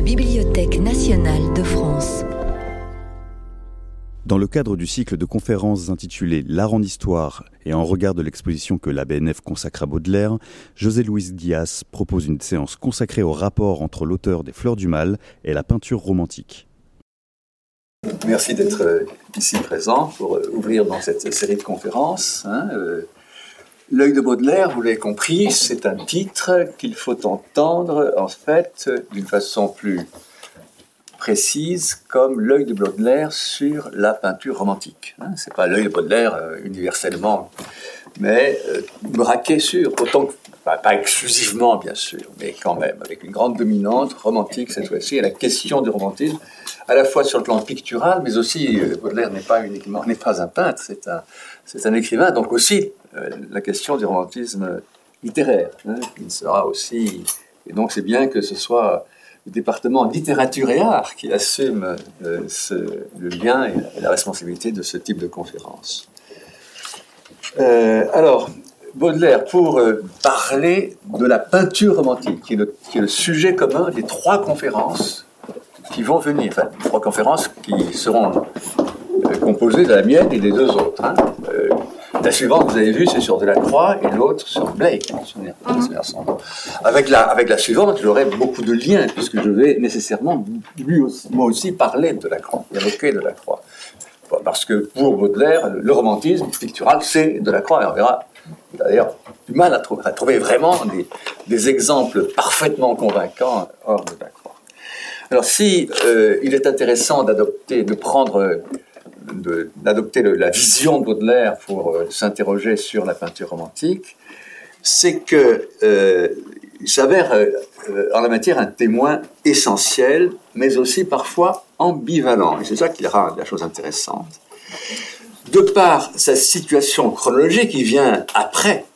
la Bibliothèque nationale de France. Dans le cadre du cycle de conférences intitulé L'art en histoire et en regard de l'exposition que la BNF consacre à Baudelaire, José Luis Diaz propose une séance consacrée au rapport entre l'auteur des Fleurs du Mal et la peinture romantique. Merci d'être euh, ici présent pour euh, ouvrir dans cette série de conférences. Hein, euh, L'œil de Baudelaire, vous l'avez compris, c'est un titre qu'il faut entendre en fait d'une façon plus précise comme l'œil de Baudelaire sur la peinture romantique. Hein. c'est pas l'œil de Baudelaire universellement, mais braqué sur, autant pas, exclusivement bien sûr, mais quand même, avec une grande dominante romantique cette fois-ci, à la question du romantisme à la fois sur le plan pictural, mais aussi euh, Baudelaire n'est pas uniquement n'est pas un peintre, c'est un c'est un écrivain, donc aussi euh, la question du romantisme littéraire, hein, sera aussi et donc c'est bien que ce soit le département littérature et art qui assume euh, le lien et la responsabilité de ce type de conférence. alors, Baudelaire, pour parler de la peinture romantique, qui est, le, sujet commun des trois conférences qui vont venir, enfin, trois conférences qui seront euh, composées de la mienne et des deux autres. Hein. La suivante, vous avez vu, c'est sur Delacroix et l'autre sur Blake. Mhm. avec, la, avec la suivante, j'aurai beaucoup de liens, puisque je vais nécessairement, lui aussi, moi aussi, parler de Delacroix, évoquer Delacroix. Parce que pour Baudelaire, le romantisme pictural, c'est Delacroix, et on verra d'ailleurs du mal à, trouver, à trouver vraiment des, des, exemples parfaitement convaincants hors de Delacroix. Alors, si euh, il est intéressant d'adopter, de prendre, d'adopter la vision de Baudelaire pour euh, s'interroger sur la peinture romantique, c'est que euh, il s'avère en la matière un témoin essentiel, mais aussi parfois ambivalent. Et c'est ça qui rend la chose intéressante. De par sa situation chronologique qui vient après,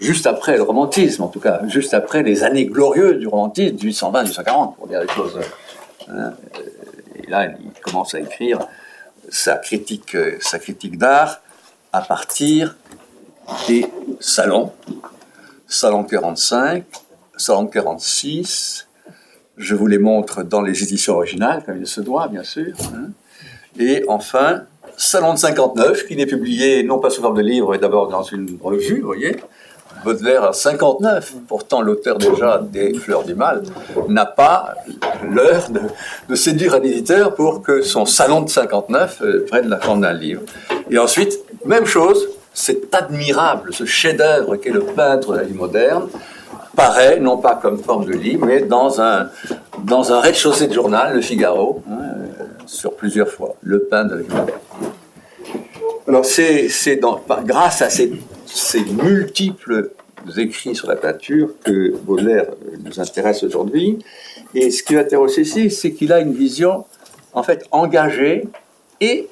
juste après le romantisme, en tout cas, juste après les années glorieuses du romantisme, 1820-1840, pour dire les choses Hein, et là, il commence à écrire sa critique, sa critique d'art à partir des salons. Salon 45, Salon 46, je vous les montre dans les éditions originales, comme il se doit, bien sûr. Hein. Et enfin, Salon de 59, qui n'est publié non pas sous forme de livre, mais d'abord dans une revue, vous voyez, Baudelaire à 59. Pourtant, l'auteur déjà des Fleurs du Mal n'a pas l'heure de, séduire un éditeur pour que son salon de 59 euh, prenne la forme d'un livre. Et ensuite, même chose, c'est admirable, ce chef-d'œuvre qu'est le peintre de la vie moderne, paraît, non pas comme forme de livre, mais dans un, dans rez-de-chaussée de journal, Le Figaro, hein, euh, sur plusieurs fois, le peintre de la vie moderne. Alors, c'est grâce à ces ces multiples écrits sur la peinture que Baudelaire nous intéresse aujourd'hui. Et ce qui m'intéresse ici, c'est qu'il a une vision en fait engagée et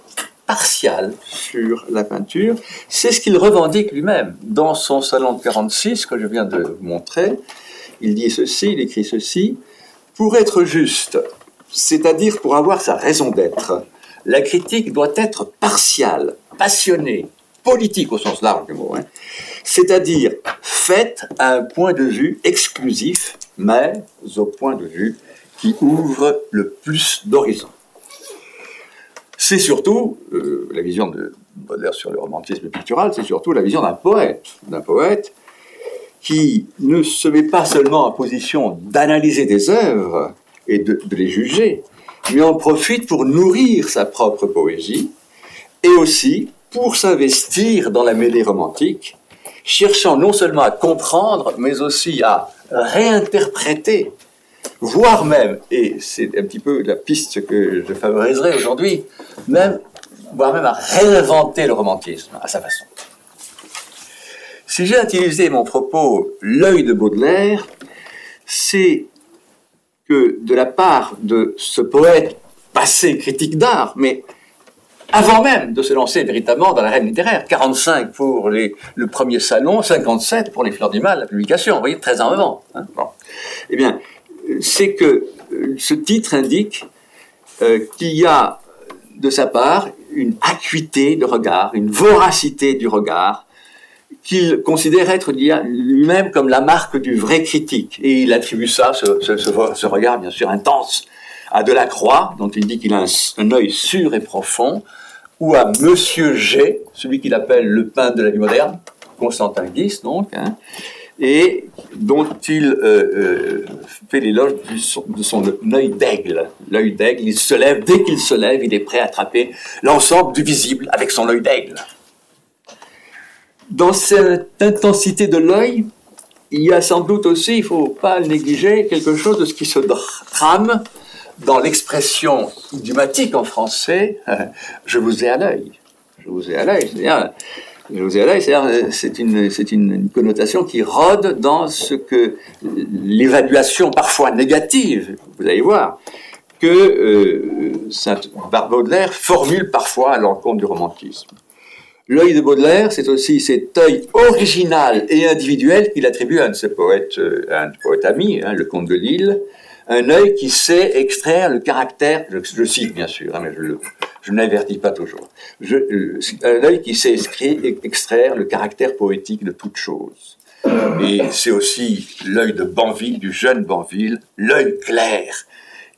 partiale sur la peinture. C'est ce qu'il revendique lui-même dans son salon de 46 que je viens de vous montrer. Il dit ceci, il écrit ceci. Pour être juste, c'est-à-dire pour avoir sa raison d'être, la critique doit être partiale, passionnée, politique au sens large du mot, hein. c'est-à-dire faite à un point de vue exclusif, mais au point de vue qui ouvre le plus d'horizons. C'est surtout, euh, la vision de Baudelaire sur le romantisme pictural, c'est surtout la vision d'un poète, d'un poète qui ne se met pas seulement en position d'analyser des œuvres et de les juger, mais en profite pour nourrir sa propre poésie et aussi pour s'investir dans la mêlée romantique, cherchant non seulement à comprendre, mais aussi à réinterpréter, voire même, et c'est un petit peu la piste que je favoriserai aujourd'hui, même, voire même à réinventer le romantisme à sa façon. Si j'ai utilisé mon propos l'œil de Baudelaire, c'est que de la part de ce poète passé critique d'art, mais avant même de se lancer véritablement dans la reine littéraire. 45 pour les, le premier salon, 57 pour les Fleurs du Mal, la publication. Vous voyez, très en avant. Hein Eh bien, c'est que euh, ce titre indique euh, qu'il y a de sa part une acuité de regard, une voracité du regard qu'il considère être lui-même comme la marque du vrai critique. Et il attribue ça, ce, ce, ce, regard bien sûr intense, à Delacroix, dont il dit qu'il a un, œil sûr et profond, ou à Monsieur G, celui qu'il appelle le peintre de la vie moderne, Constantin Guis donc, hein, et dont il euh, euh, fait l'éloge de son œil d'aigle. L'œil d'aigle, il se lève, dès qu'il se lève, il est prêt à attraper l'ensemble du visible avec son œil d'aigle. Dans cette intensité de l'œil, il y a sans doute aussi, il ne faut pas négliger, quelque chose de ce qui se trame dans l'expression idiomatique en français, je vous ai à l'œil. Je vous ai à l'œil. Je vous ai à l'œil, c'est une, c'est une connotation qui rôde dans ce que l'évaluation parfois négative, vous allez voir, que euh, Saint Baudelaire formule parfois à l'encontre du romantisme. L'œil de Baudelaire, c'est aussi cet œil original et individuel qu'il attribue à un de ses poètes, euh, à un poète ami, hein, le comte de Lille, un œil qui sait extraire le caractère, je, cite bien sûr, hein, mais je, je n'avertis pas toujours, je, euh, un œil qui sait extraire le caractère poétique de toute chose. Et c'est aussi l'œil de Banville, du jeune Banville, l'œil clair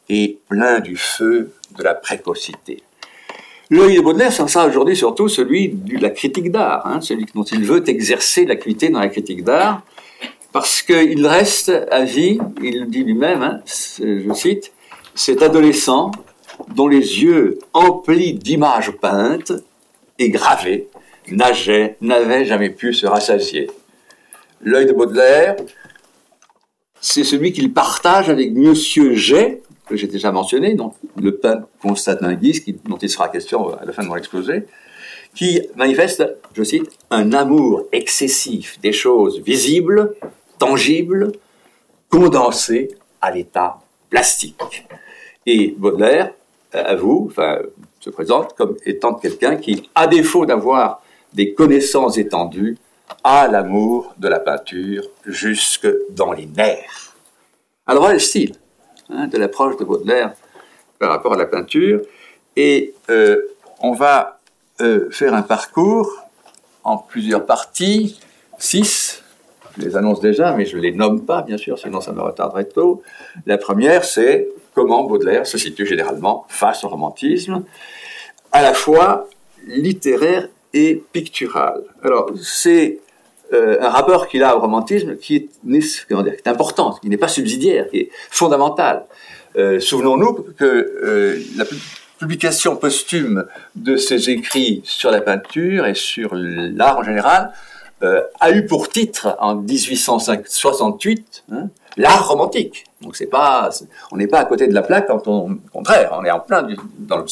et plein du feu de la précocité. L'œil de Baudelaire, ça aujourd'hui surtout celui de la critique d'art, hein, celui dont il veut exercer l'acuité dans la critique d'art, parce qu'il reste à vie, il le dit lui-même, hein, je cite, cet adolescent dont les yeux emplis d'images peintes et gravées nageaient, n'avaient jamais pu se rassasier. L'œil de Baudelaire, c'est celui qu'il partage avec Monsieur Jay, que j'ai déjà mentionné, donc le peintre Constantin Guise, dont il sera question à la fin de mon exposé, qui manifeste, je cite, un amour excessif des choses visibles, tangibles, condensées à l'état plastique. Et Baudelaire avoue, enfin, se présente comme étant quelqu'un qui, à défaut d'avoir des connaissances étendues, a l'amour de la peinture jusque dans les nerfs. Alors voilà le style. Hein, de l'approche de Baudelaire par rapport à la peinture? Et euh, on va euh, faire un parcours en plusieurs parties, six, je les annonce déjà, mais je ne les nomme pas, bien sûr, sinon ça me retarderait trop. La première, c'est comment Baudelaire se situe généralement face au romantisme, à la fois littéraire et pictural. Alors, c'est euh, un rapport qu'il a au romantisme qui est, comment dire, important, qui n'est pas subsidiaire, qui est fondamental. Euh, souvenons-nous que euh, la publication posthume de ses écrits sur la peinture et sur l'art en général a eu pour titre en 1868 hein, l'art romantique. Donc c'est pas, on n'est pas à côté de la plaque au contraire, on est en plein dans, le,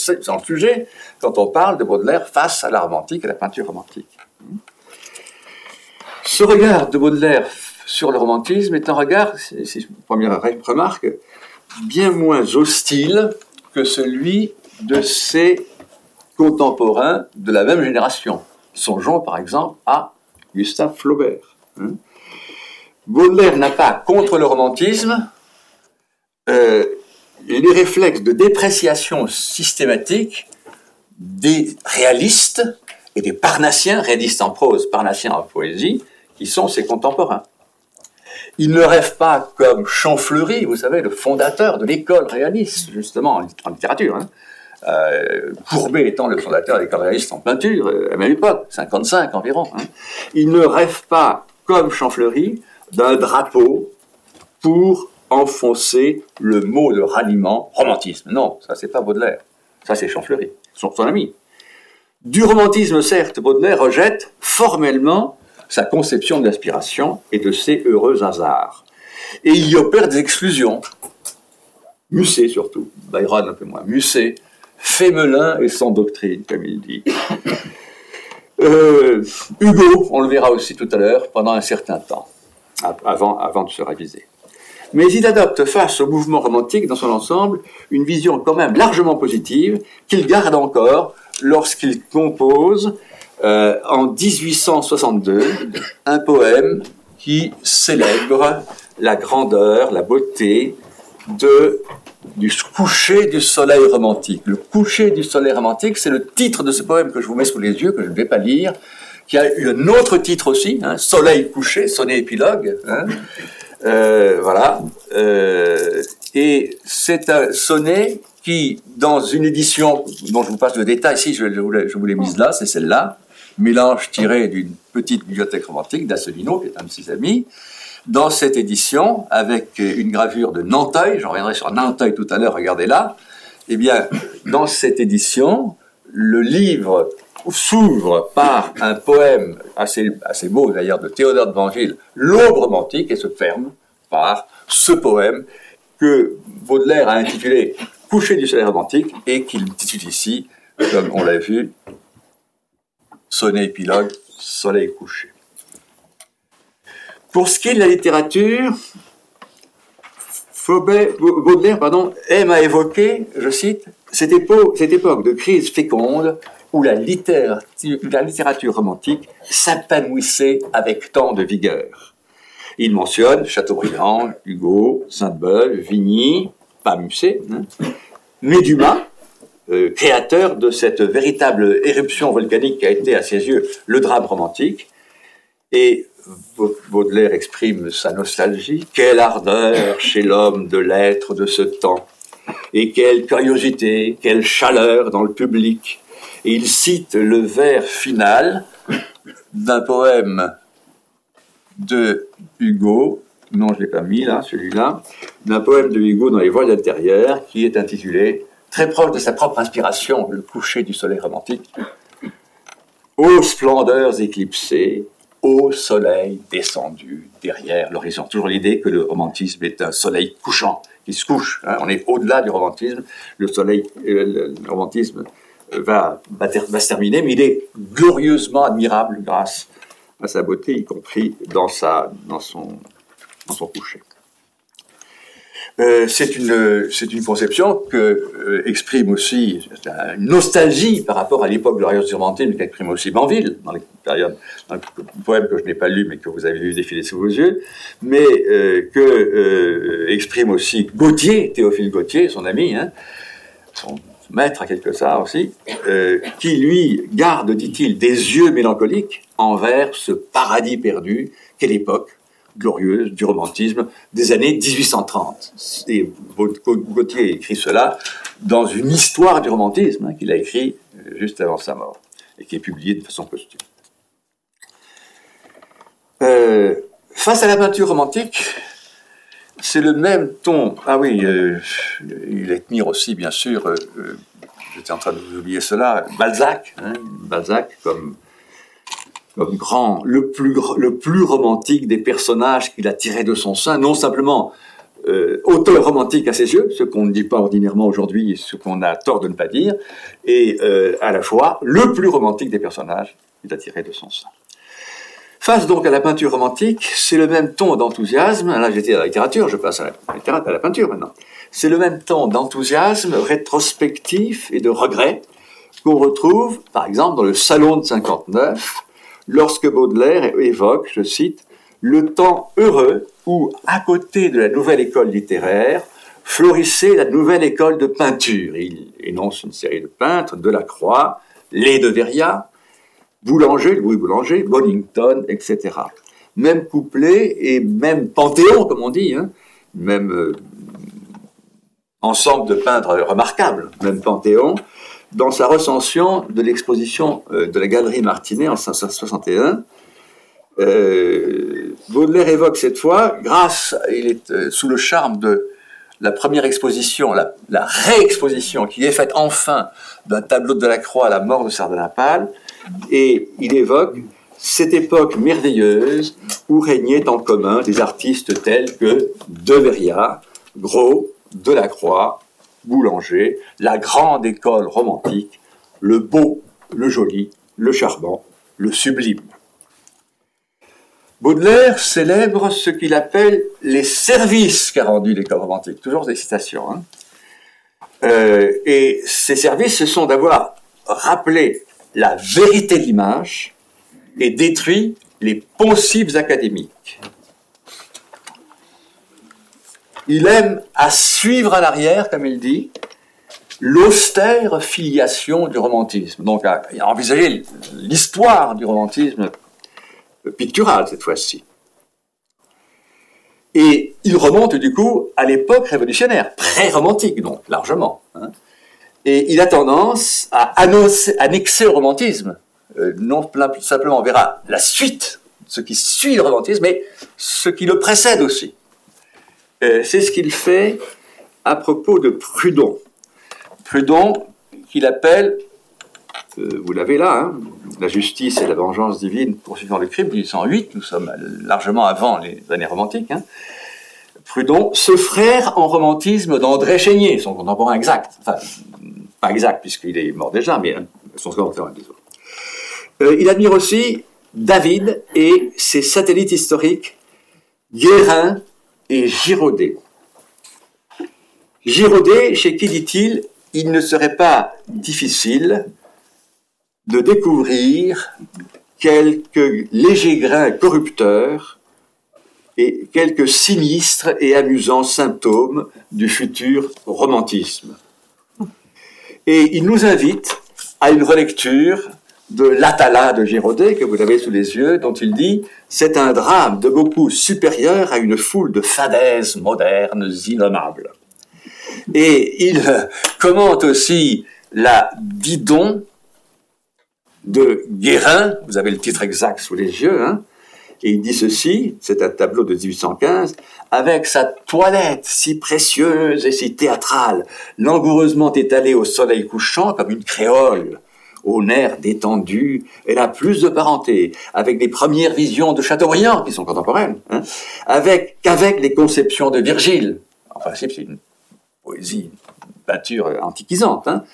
sujet quand on parle de Baudelaire face à l'art romantique à la peinture romantique. Ce regard de Baudelaire sur le romantisme est un regard, c'est une première remarque, bien moins hostile que celui de ses contemporains de la même génération. Songeons par exemple à Gustave Flaubert. Hein. Baudelaire n'a pas contre le romantisme euh, les réflexes de dépréciation systématique des réalistes et des parnassiens, réalistes en prose, parnassiens en poésie, qui sont ses contemporains. Il ne rêve pas comme Champfleury, vous savez, le fondateur de l'école réaliste, justement, en littérature. Hein. Euh, Courbet étant le fondateur de l'école réaliste en peinture, euh, à même époque, 55 environ. Hein. Il ne rêve pas, comme Champfleury, d'un drapeau pour enfoncer le mot de ralliement romantisme. Non, ça c'est pas Baudelaire, ça c'est Champfleury, son, son ami. Du romantisme, certes, Baudelaire rejette formellement sa conception de l'inspiration et de ses heureux hasards. Et il y opère des exclusions. Musset surtout, Byron un peu moins, Musset, Fémelin et sans doctrine, comme il dit. Euh, Hugo, on le verra aussi tout à l'heure, pendant un certain temps, avant, avant de se réviser. Mais il adopte face au mouvement romantique dans son ensemble une vision quand même largement positive qu'il garde encore lorsqu'il compose euh, en 1862 un poème qui célèbre la grandeur, la beauté de, du coucher du soleil romantique. Le coucher du soleil romantique, c'est le titre de ce poème que je vous mets sous les yeux, que je ne vais pas lire, qui a eu un autre titre aussi, hein, Soleil couché, sonnet épilogue. Hein, euh, voilà. Euh, et c'est un sonnet qui, dans une édition dont je vous passe le détail, ici je, je vous l'ai mise là, c'est celle-là, mélange tiré d'une petite bibliothèque romantique d'Asselineau, qui est un de ses amis, dans cette édition, avec une gravure de Nanteuil, j'en reviendrai sur Nanteuil tout à l'heure, regardez là, eh bien, dans cette édition, le livre s'ouvre par un poème assez, assez beau d'ailleurs de Théodore de Vangile, L'aube romantique, et se ferme par ce poème que Baudelaire a intitulé Coucher du soleil romantique et qu'il intitule ici, comme on l'a vu, Sonnet épilogue, Soleil couché. Pour ce qui est de la littérature, Baudelaire pardon, aime à évoquer, je cite, cette époque, de crise féconde où la littérature, la littérature romantique s'épanouissait avec tant de vigueur. Il mentionne Chateaubriand, Hugo, Sainte-Beuve, Vigny, pas Musset, hein, mais Dumas, euh, créateur de cette véritable éruption volcanique qui a été à ses yeux le drame romantique. Et Baudelaire exprime sa nostalgie. Quelle ardeur chez l'homme de l'être de ce temps. Et quelle curiosité, quelle chaleur dans le public. Et il cite le vers final d'un poème de Hugo, non je ne l'ai pas mis là, celui-là, d'un poème de Hugo dans les voiles intérieures qui est intitulé très proche de sa propre inspiration, le coucher du soleil romantique. Ô splendeurs éclipsées, ô soleil descendu derrière l'horizon. Toujours l'idée que le romantisme est un soleil couchant, qui se couche. Hein. On est au-delà du romantisme. Le soleil, euh, le, romantisme va, va, se terminer, mais il est glorieusement admirable grâce à sa beauté, y compris dans, sa, dans, son, dans son coucher. Euh, c'est une c'est une conception que euh, exprime aussi une nostalgie par rapport à l'époque glorieuse romantisme qu'exprime aussi Banville dans les périodes dans le poème que je n'ai pas lu mais que vous avez vu défiler sous vos yeux mais euh, que exprime aussi Gautier Théophile Gautier son ami hein, son maître à quelque part aussi qui lui garde dit-il des yeux mélancoliques envers ce paradis perdu qu'est l'époque glorieuse du romantisme des années 1830. Et Gauthier écrit cela dans une histoire du romantisme hein, qu'il a écrit euh, juste avant sa mort et qui est publiée de façon posthume. Euh, face à la peinture romantique, c'est le même ton. Ah oui, euh, il admire aussi, bien sûr, j'étais en train de vous oublier cela, Balzac, hein, Balzac comme grand, le plus, romantique des personnages qu'il a tirés de son sein, non simplement euh, auteur romantique à ses yeux, ce qu'on ne dit pas ordinairement aujourd'hui, ce qu'on a tort de ne pas dire, et euh, à la fois le plus romantique des personnages qu'il a tirés de son sein. Face donc à la peinture romantique, c'est le même ton d'enthousiasme, là j'étais à la littérature, je passe à la, à la peinture maintenant, c'est le même ton d'enthousiasme rétrospectif et de regret qu'on retrouve par exemple dans le Salon de 59, lorsque Baudelaire évoque, je cite, le temps heureux où, à côté de la nouvelle école littéraire, florissait la nouvelle école de peinture. Il énonce une série de peintres, Delacroix, Les de Veria, Boulanger, Louis Boulanger, Bonington, etc. Même couplet et même panthéon, comme on dit, hein, même euh, ensemble de peintres remarquables, même panthéon, dans sa recension de l'exposition euh, de la Galerie Martinet en 1961, euh, Baudelaire évoque cette fois, grâce, il est euh, sous le charme de la première exposition, la, réexposition qui est faite enfin d'un tableau de la Croix à la mort de Sardanapale, et il évoque cette époque merveilleuse où régnaient en commun des artistes tels que De Veria, Gros, Delacroix, Boulanger, la grande école romantique, le beau, le joli, le charmant, le sublime. Baudelaire célèbre ce qu'il appelle les services qu'a rendu l'école romantique. Toujours des citations. Hein. Euh, et ces services, ce sont d'avoir rappelé la vérité de et détruit les poncifs académiques. Il aime à suivre à l'arrière, comme il dit, l'austère filiation du romantisme. Donc, à, envisager l'histoire du romantisme pictural cette fois-ci. Et il remonte du coup à l'époque révolutionnaire, pré-romantique donc, largement. Hein. Et il a tendance à annexer au romantisme, euh, non simplement on verra la suite, ce qui suit le romantisme, mais ce qui le précède aussi. Euh, c'est ce qu'il fait à propos de Prudhon. Prudhon, qu'il appelle, euh, vous l'avez là, hein, La justice et la vengeance divine poursuivant le crime, 1808, nous sommes largement avant les années romantiques. Hein. Prudhon, ce frère en romantisme d'André Chénier, son contemporain exact. Enfin, pas exact puisqu'il est mort déjà, mais son contemporain, disons. Euh, il admire aussi David et ses satellites historiques, Guérin et Giraudet. Giraudet, chez qui dit-il, il ne serait pas difficile de découvrir quelques légers grains corrupteurs et quelques sinistres et amusants symptômes du futur romantisme. Et il nous invite à une relecture de l'Atala de Giraudet, que vous avez sous les yeux, dont il dit C'est un drame de beaucoup supérieur à une foule de fadaises modernes innommables. Et il commente aussi la Didon de Guérin, vous avez le titre exact sous les yeux, hein, et il dit ceci, c'est un tableau de 1815, avec sa toilette si précieuse et si théâtrale, langoureusement étalée au soleil couchant comme une créole, au nerf détendu, elle a plus de parenté avec les premières visions de Chateaubriand, qui sont contemporaines, hein, avec, qu'avec les conceptions de Virgile. En principe, c'est une poésie, une peinture antiquisante. Hein.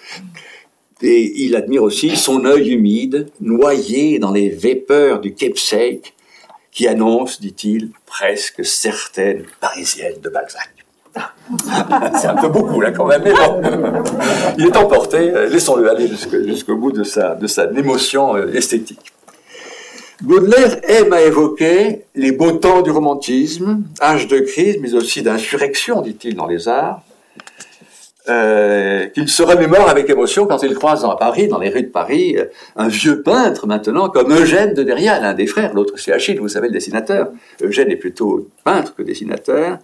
Et il admire aussi son œil humide, noyé dans les vapeurs du keepsake, qui annonce, dit-il, presque certaines parisiennes de Balzac. C'est un peu beaucoup là quand même, il est emporté, laissons-le aller jusqu'au bout de sa, de émotion euh, esthétique. Baudelaire aime à évoquer les beaux temps du romantisme, âge de crise, mais aussi d'insurrection, dit-il, dans les arts, euh, qu'il se remémore avec émotion quand il croise à Paris, dans les rues de Paris, euh, un vieux peintre maintenant, comme Eugène de Derrial, l'un des frères, l'autre c'est Achille, vous savez, le dessinateur. Eugène est plutôt peintre que dessinateur.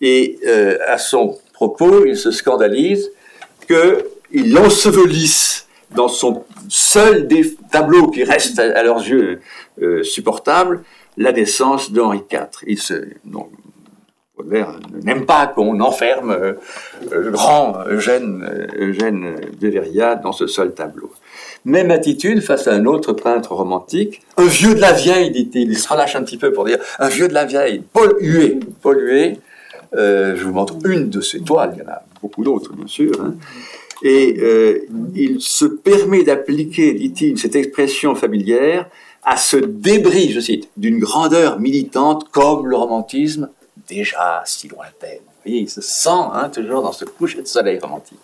Et euh, à son propos, il se scandalise qu'il ensevelisse dans son seul des tableaux qui restent à, leurs yeux euh, supportables la naissance d'Henri IV. Il se, n'aime pas qu'on enferme euh, le grand Eugène, Eugène de dans ce seul tableau. Même attitude face à un autre peintre romantique, un vieux de la vieille, dit-il, il se relâche un petit peu pour dire, un vieux de la vieille, Paul Huet, euh, je vous montre une de ces toiles, il y en a beaucoup d'autres, bien sûr. Hein. Et euh, il se permet d'appliquer, dit-il, cette expression familière à ce débris, je cite, d'une grandeur militante comme le romantisme déjà si lointaine. Vous voyez, il se sent hein, toujours dans ce coucher de soleil romantique.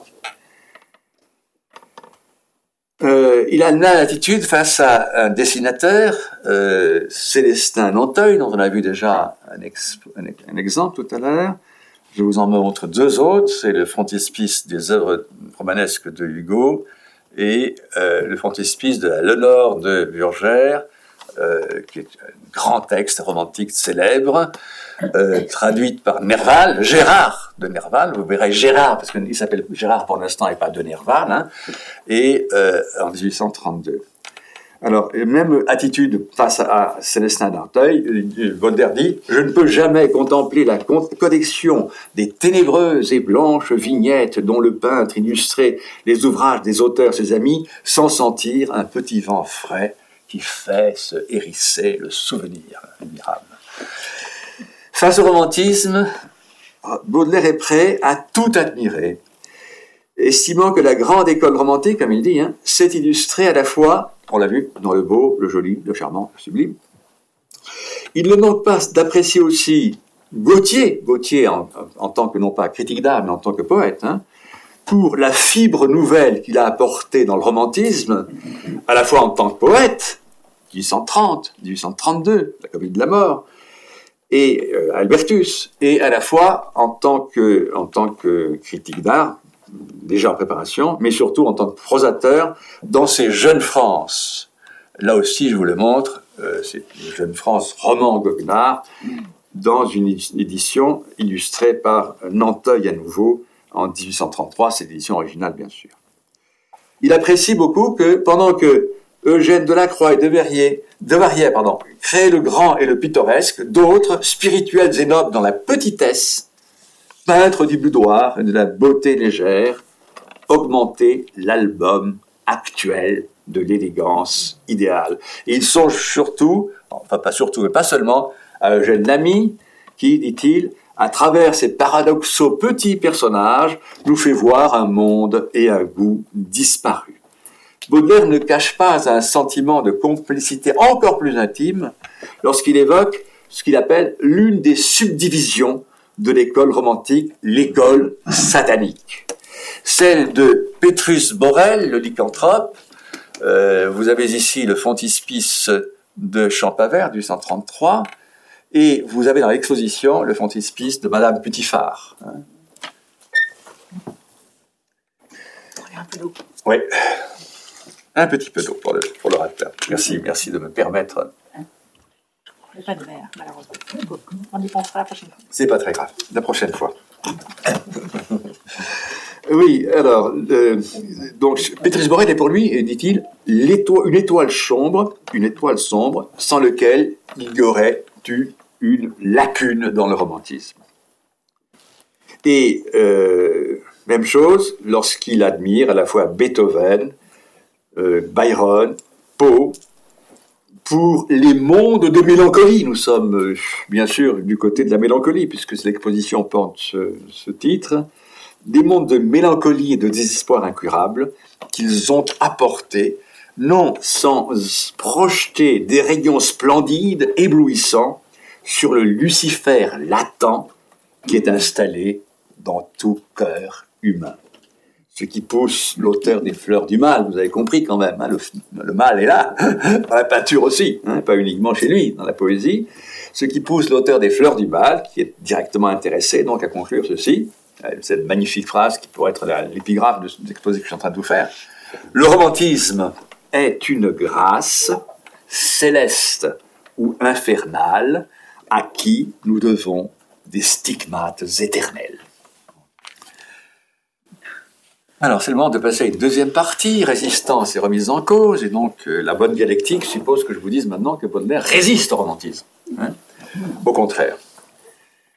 Euh, il a une attitude face à un dessinateur, euh, Célestin Nanteuil, dont on a vu déjà un, exemple tout à l'heure. Je vous en montre deux autres. C'est le frontispice des œuvres romanesques de Hugo et euh, le frontispice de la Lenore de Burgère, qui est un grand texte romantique célèbre, euh, traduite par Nerval, Gérard de Nerval, vous verrez Gérard, parce qu'il s'appelle Gérard pour l'instant et pas de Nerval, hein, et euh, en 1832. Alors, même attitude face à Célestin d'Arteuil, Voltaire dit « Je ne peux jamais contempler la collection des ténébreuses et blanches vignettes dont le peintre illustrait les ouvrages des auteurs ses amis sans sentir un petit vent frais qui fait se hérisser le souvenir admirable. » Face au romantisme, Baudelaire est prêt à tout admirer, estimant que la grande école romantique, comme il dit, hein, s'est illustrée à la fois, on l'a vu, dans le beau, le joli, le charmant, le sublime. Il ne manque pas d'apprécier aussi Gautier, Gautier en, tant que non pas critique d'art, mais en tant que poète, hein, pour la fibre nouvelle qu'il a apportée dans le romantisme, à la fois en tant que poète, 1830, 1832, la comédie de la mort, et euh, Albertus, et à la fois en tant que, en tant que critique d'art, déjà en préparation, mais surtout en tant que prosateur dans ces jeunes France. Là aussi, je vous le montre, euh, c'est une jeune France roman goguenard, dans une édition illustrée par Nanteuil à nouveau en 1833, c'est l'édition originale bien sûr. Il apprécie beaucoup que pendant que Eugène Delacroix et de Verrier, de Varier, pardon, créaient le grand et le pittoresque, d'autres, spirituels et nobles dans la petitesse, peintres du boudoir et de la beauté légère, augmenter l'album actuel de l'élégance idéale. Et ils sont surtout, enfin pas surtout, mais pas seulement, à Eugène Lamy, qui, dit-il, à travers ces paradoxaux petits personnages, nous fait voir un monde et un goût disparus. Baudelaire ne cache pas un sentiment de complicité encore plus intime lorsqu'il évoque ce qu'il appelle l'une des subdivisions de l'école romantique, l'école satanique. Celle de Petrus Borel, le lycanthrope. Euh, vous avez ici le frontispice de Champavert du 133, et vous avez dans l'exposition le frontispice de Madame Putifard. Hein. Oui. Un petit peu d'eau pour, le, pour l'orateur. Merci, merci de me permettre. pas de verre, malheureusement. On y pensera la prochaine fois. C'est pas très grave. La prochaine fois. oui, alors, euh, donc, Petrus Borel est pour lui, dit-il, une étoile sombre, une étoile sombre, sans lequel il y aurait eu une lacune dans le romantisme. Et euh, même chose lorsqu'il admire à la fois Beethoven, Byron, Poe, pour les mondes de mélancolie. Nous sommes euh, bien sûr du côté de la mélancolie, puisque l'exposition porte ce, titre. Des mondes de mélancolie et de désespoir incurable qu'ils ont apportés, non sans projeter des rayons splendides, éblouissants, sur le Lucifer latent qui est installé dans tout cœur humain ce qui pousse l'auteur des Fleurs du Mal, vous avez compris quand même, hein, le, mal est là, dans la peinture aussi, hein, pas uniquement chez lui, dans la poésie, ce qui pousse l'auteur des Fleurs du Mal, qui est directement intéressé donc à conclure ceci, euh, cette magnifique phrase qui pourrait être l'épigraphe de l'exposé que je suis en train de vous faire. Le romantisme est une grâce céleste ou infernale à qui nous devons des stigmates éternels. Alors, c'est le moment de passer à une deuxième partie, résistance et remise en cause. Et donc, euh, la bonne dialectique suppose que je vous dise maintenant que Baudelaire résiste au romantisme. Hein. au contraire.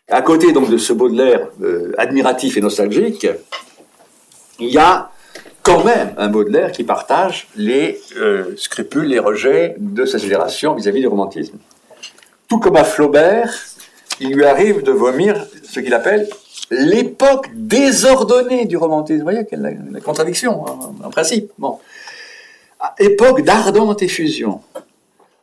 À côté donc de ce Baudelaire euh, admiratif et nostalgique, il y a quand même un Baudelaire qui partage les euh, scrupules, les rejets de sa génération vis-à-vis -vis du romantisme. Tout comme à Flaubert, il lui arrive de vomir ce qu'il appelle l'époque désordonnée du romantisme. Vous voyez quelle la contradiction, hein, en principe. Bon. Époque d'ardente effusion,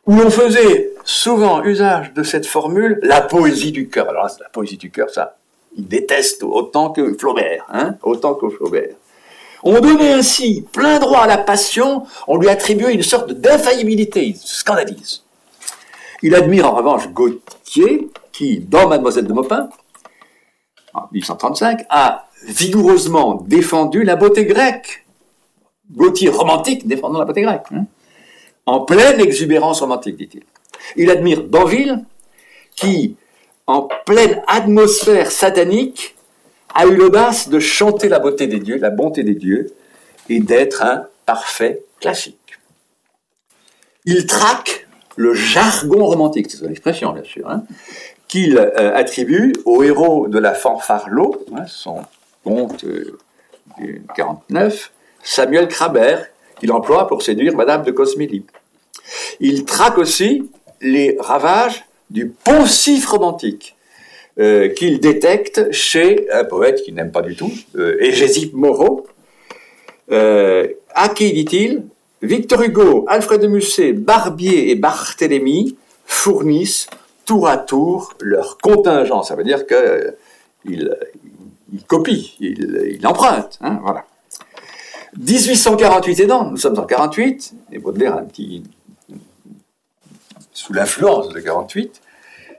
où l'on faisait souvent usage de cette formule, la poésie du cœur. Alors là, la poésie du cœur, ça, il déteste autant que Flaubert, hein, autant que Flaubert. On donnait ainsi plein droit à la passion, on lui attribuait une sorte d'infaillibilité, il se scandalise. Il admire en revanche Gautier, qui, dans Mademoiselle de Maupin, 1835, a vigoureusement défendu la beauté grecque. Gautier romantique défendant la beauté grecque. Hein. en pleine exubérance romantique, dit-il. Il admire Banville, qui, en pleine atmosphère satanique, a eu l'audace de chanter la beauté des dieux, la bonté des dieux, et d'être un parfait classique. Il traque le jargon romantique, c'est son expression bien sûr, hein qu'il euh, attribue au héros de la fanfarlo, hein, son conte euh, du 49, Samuel Kraber, qu'il emploie pour séduire Madame de Cosmélie. Il traque aussi les ravages du poncif romantique euh, qu'il détecte chez un poète qu'il n'aime pas du tout, Égésip Moreau, à qui, dit-il, Victor Hugo, Alfred de Musset, Barbier et Barthélemy fournissent tour à tour leur contingent. Ça veut dire qu'ils il copient, ils il empruntent. Hein, voilà. 1848 aidant, nous sommes en 48, et Baudelaire un petit. sous l'influence de 48,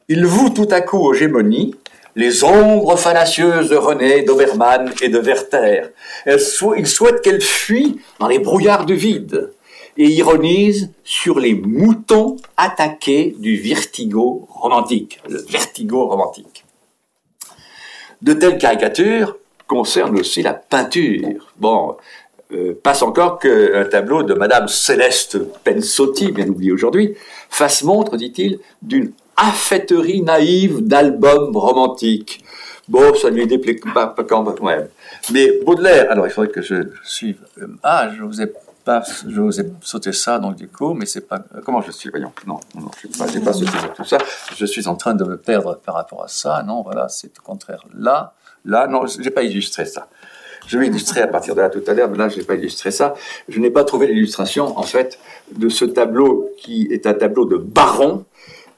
il voue tout à coup aux gémonies les ombres fallacieuses de René, d'Obermann et de Werther. il souhaite qu'elles fuient dans les brouillards du vide et ironise sur les moutons attaqués du vertigo romantique, le vertigo romantique. De telles caricatures concernent aussi la peinture. Bon, euh, passe encore qu'un tableau de Madame Céleste Pensotti, bien oublié aujourd'hui, fasse montre, dit-il, d'une affêterie naïve d'albums romantiques. Bon, ça ne lui déplaît pas, quand même. Mais Baudelaire, alors il faudrait que je suive. Euh, ah, je vous ai je vous ai sauté ça, donc du coup, mais c'est pas. Comment je suis Voyons. Non, non, je n'ai pas, pas sauté tout ça. Je suis en train de me perdre par rapport à ça. Non, voilà, c'est au contraire là. Là, non, je n'ai pas illustré ça. Je vais illustrer à partir de là tout à l'heure, mais là, je n'ai pas illustré ça. Je n'ai pas trouvé l'illustration, en fait, de ce tableau qui est un tableau de Baron,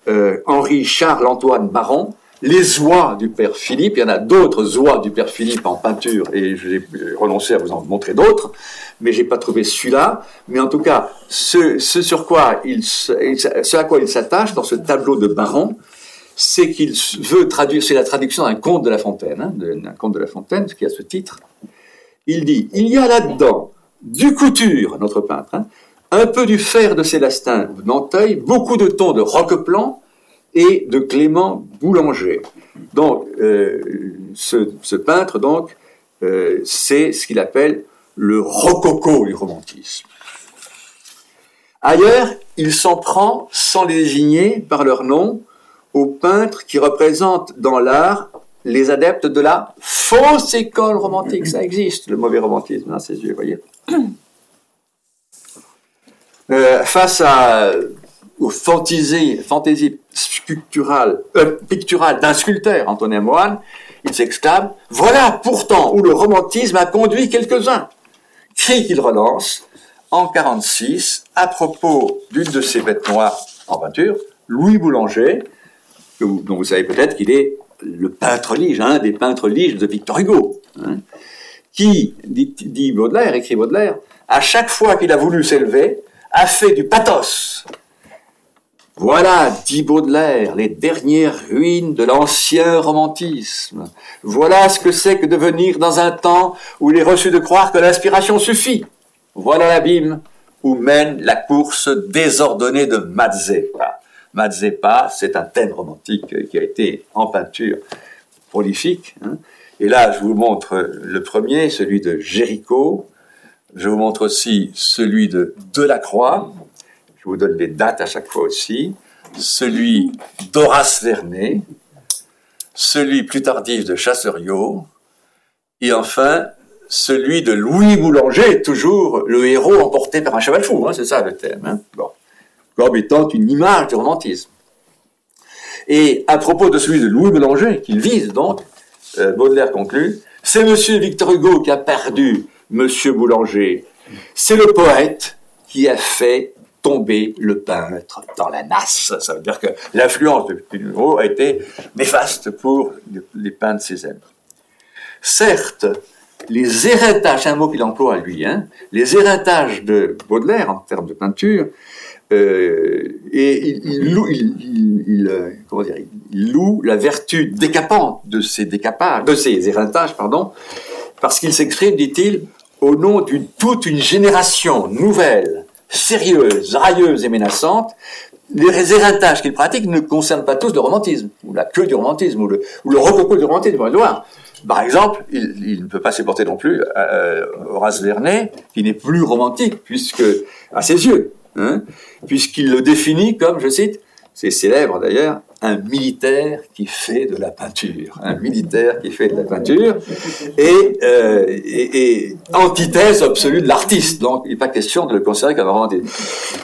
euh, Henri Charles-Antoine Baron, les oies du père Philippe. Il y en a d'autres oies du père Philippe en peinture, et j'ai renoncé à vous en montrer d'autres, mais j'ai pas trouvé celui-là. Mais en tout cas, ce, sur quoi il, ce à quoi il s'attache dans ce tableau de Baron, c'est qu'il veut traduire, c'est la traduction d'un conte de La Fontaine, hein, d'un conte de La Fontaine, qui a ce titre. Il dit, il y a là-dedans du couture, notre peintre, hein, un peu du fer de Célestin Nanteuil, beaucoup de tons de Roqueplan et de Clément Boulanger. Donc, euh, ce, peintre, donc, euh, c'est ce qu'il appelle le rococo du romantisme. Ailleurs, il s'en prend, sans les désigner par leur nom, aux peintres qui représentent dans l'art les adeptes de la fausse école romantique. Ça existe, le mauvais romantisme, dans ses yeux, vous voyez. Euh, face à, aux fantaisies, picturales, euh, d'un sculpteur, Antonin Moine, il s'exclame Voilà pourtant où le romantisme a conduit quelques-uns. Cri qu'il relance en 46 à propos d'une de ses bêtes noires en peinture, Louis Boulanger, dont vous savez peut-être qu'il est le peintre lige, un des peintres liges de Victor Hugo, hein, qui, dit, dit Baudelaire, écrit Baudelaire, à chaque fois qu'il a voulu s'élever, a fait du pathos. Voilà, dit Baudelaire, les dernières ruines de l'ancien romantisme. Voilà ce que c'est que de venir dans un temps où il est reçu de croire que l'inspiration suffit. Voilà l'abîme où mène la course désordonnée de Mazeppa. Mazeppa, c'est un thème romantique qui a été en peinture prolifique. Hein. Et là, je vous montre le premier, celui de Géricault, je vous montre aussi celui de Delacroix. Je vous donne les dates à chaque fois aussi. Celui d'Horace Vernet. Celui plus tardif de Chasseriot. Et enfin, celui de Louis Boulanger, toujours le héros emporté par un cheval fou. Hein, c'est ça le thème. Hein. bon. Comme étant une image du romantisme. Et à propos de celui de Louis Boulanger, qu'il vise donc, euh, Baudelaire conclut, c'est Monsieur Victor Hugo qui a perdu Monsieur Boulanger. C'est le poète qui a fait tomber le peintre dans la nasse. Ça veut dire que l'influence de Hugo a été néfaste pour les peintres célèbres. Certes, les héritages, c'est un mot qu'il emploie lui, hein, les héritages de Baudelaire en termes de peinture, euh, et il, loue, il, euh, comment dire, loue, la vertu décapante de ces décapages, de ces héritages, pardon, parce qu'il s'exprime, dit-il, au nom d'une toute une génération nouvelle, sérieuse, railleuse et menaçante, les héritages qu'il pratique ne concernent pas tous le romantisme, ou la queue du romantisme, ou le, ou rococo du romantisme, voir. Par exemple, il, ne peut pas supporter non plus euh, Horace Vernet, qui n'est plus romantique, puisque, à ses yeux, hein, puisqu'il le définit comme, je cite, c'est célèbre d'ailleurs, un militaire qui fait de la peinture, un militaire qui fait de la peinture, et, euh, et, antithèse absolue de l'artiste. Donc, il n'est pas question de le considérer comme un romantique.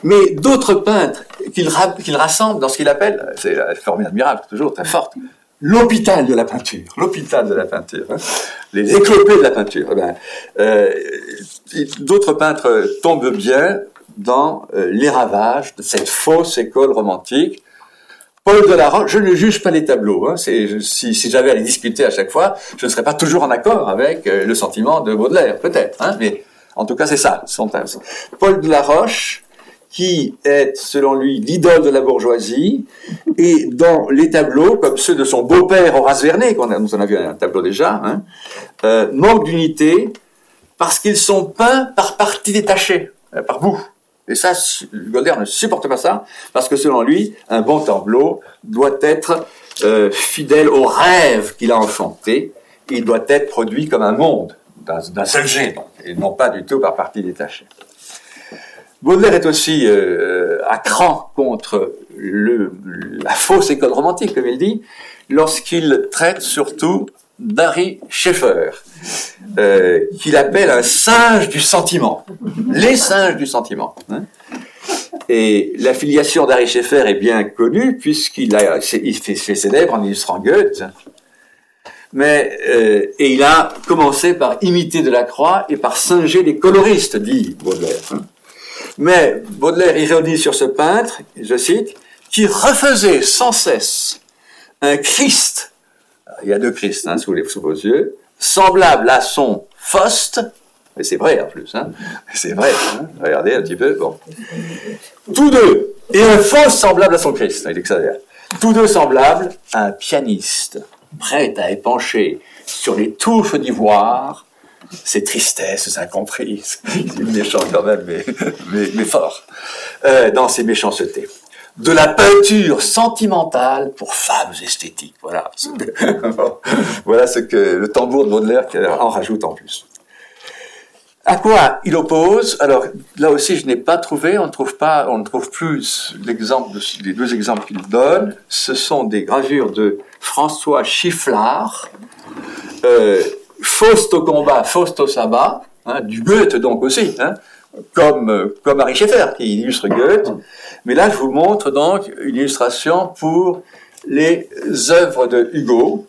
Mais d'autres peintres qu'il rassemble dans ce qu'il appelle, c'est une formule admirable, toujours très forte, l'hôpital de la peinture, l'hôpital de la peinture, hein. les éclopés de la peinture. Eh ben, euh, d'autres peintres tombent bien dans euh, les ravages de cette fausse école romantique Paul Delaroche, je ne juge pas les tableaux. Hein. si, j'avais à les discuter à chaque fois, je ne serais pas toujours en accord avec euh, le sentiment de Baudelaire, peut-être. Hein, mais en tout cas, c'est ça. Son Paul Delaroche, qui est, selon lui, l'idole de la bourgeoisie, et dans les tableaux, comme ceux de son beau-père Horace Vernet, qu'on a, nous en a vu un tableau déjà, hein, euh, manque d'unité parce qu'ils sont peints par parties détachées, euh, par bout. Et ça, Golder ne supporte pas ça, parce que selon lui, un bon tableau doit être euh, fidèle au rêve qu'il a enchanté, il doit être produit comme un monde, d'un seul jet, et non pas du tout par partie détachée. Baudelaire est aussi euh, à cran contre la fausse école romantique, comme il dit, lorsqu'il traite surtout d'Harry Schaeffer, euh, qu'il appelle un singe du sentiment, les singes du sentiment. Hein. Et l'affiliation d'Harry Schaeffer est bien connue puisqu'il a, il fait, célèbre en illustrant Goethe. Mais euh, et il a commencé par imiter Delacroix et par singer les coloristes, dit Baudelaire. Hein. Mais Baudelaire ironise sur ce peintre, je cite, qui refaisait sans cesse un Christ, il y a deux Christ hein, sous, les, sous vos yeux, semblable à son Faust, et c'est vrai en plus, hein, c'est vrai, hein, regardez un petit peu, bon. Tous deux, et un Faust semblable à son Christ, il exagère. Tous deux semblables à un pianiste, prêt à épancher sur les touffes d'ivoire ces tristesses incomprises. Il est méchant quand même, mais, mais, fort. Euh, dans ses méchancetés. De la peinture sentimentale pour femmes esthétiques. Voilà ce que, voilà ce que le tambour de Baudelaire en rajoute en plus. À quoi il oppose? Alors là aussi, je n'ai pas trouvé, on ne trouve pas, on ne trouve plus l'exemple, les deux exemples qu'il donne. Ce sont des gravures de François Chifflard, euh, Faust au combat, Faust au sabbat, hein, du Goethe donc aussi, hein, comme, euh, comme Harry Schaeffer qui illustre Goethe. Mais là, je vous montre donc une illustration pour les œuvres de Hugo,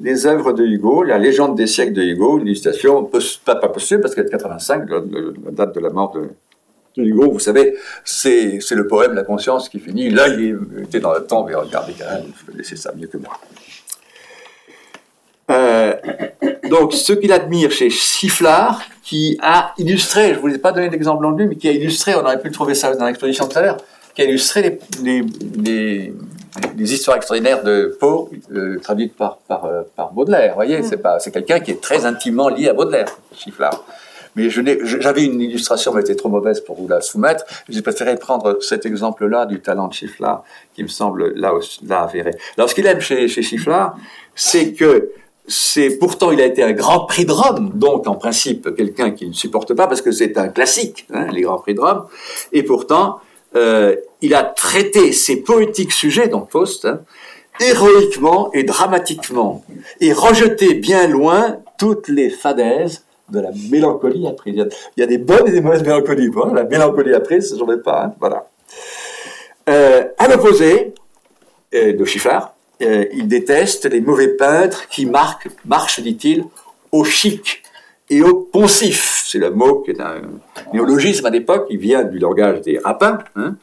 les œuvres de Hugo, la légende des siècles de Hugo, une illustration pas, pas possible parce qu'elle est 85, la, la, date de la mort de, Hugo, vous savez, c'est le poème La conscience qui finit. Là, il était dans le temps, mais regardez quand même, vous connaissez ça mieux que moi. Euh, donc, ce qu'il admire chez Sifflard, qui a illustré, je ne vous ai pas donné d'exemple en lui, mais qui a illustré, on aurait pu le trouver ça dans l'exposition tout à l'heure, qui a illustré les, les, les, histoires extraordinaires de Poe, euh, traduites par, par, euh, par, Baudelaire. Vous voyez, c'est pas, c'est quelqu'un qui est très intimement lié à Baudelaire, Sifflard. Mais j'avais une illustration, mais elle était trop mauvaise pour vous la soumettre. J'ai préféré prendre cet exemple-là du talent de Chifflard, qui me semble là, là avéré. Alors, ce qu'il aime chez, chez Chifflard, c'est que c'est pourtant il a été un grand prix de Rome, donc en principe quelqu'un qui ne supporte pas parce que c'est un classique, hein, les grands prix de Rome, et pourtant euh, il a traité ces poétiques sujets, donc Faust, hein, héroïquement et dramatiquement, et rejeté bien loin toutes les fadaises de la mélancolie apprise. Il y a des bonnes et des mauvaises mélancolies. la mélancolie apprise, j'en ai pas. Hein, voilà. Euh, à l'opposé euh, de Chiffard, euh, il déteste les mauvais peintres qui marquent, marchent, dit-il, au chic et au poncif. C'est le mot qui est un néologisme à l'époque, il vient du langage des rapins, hein,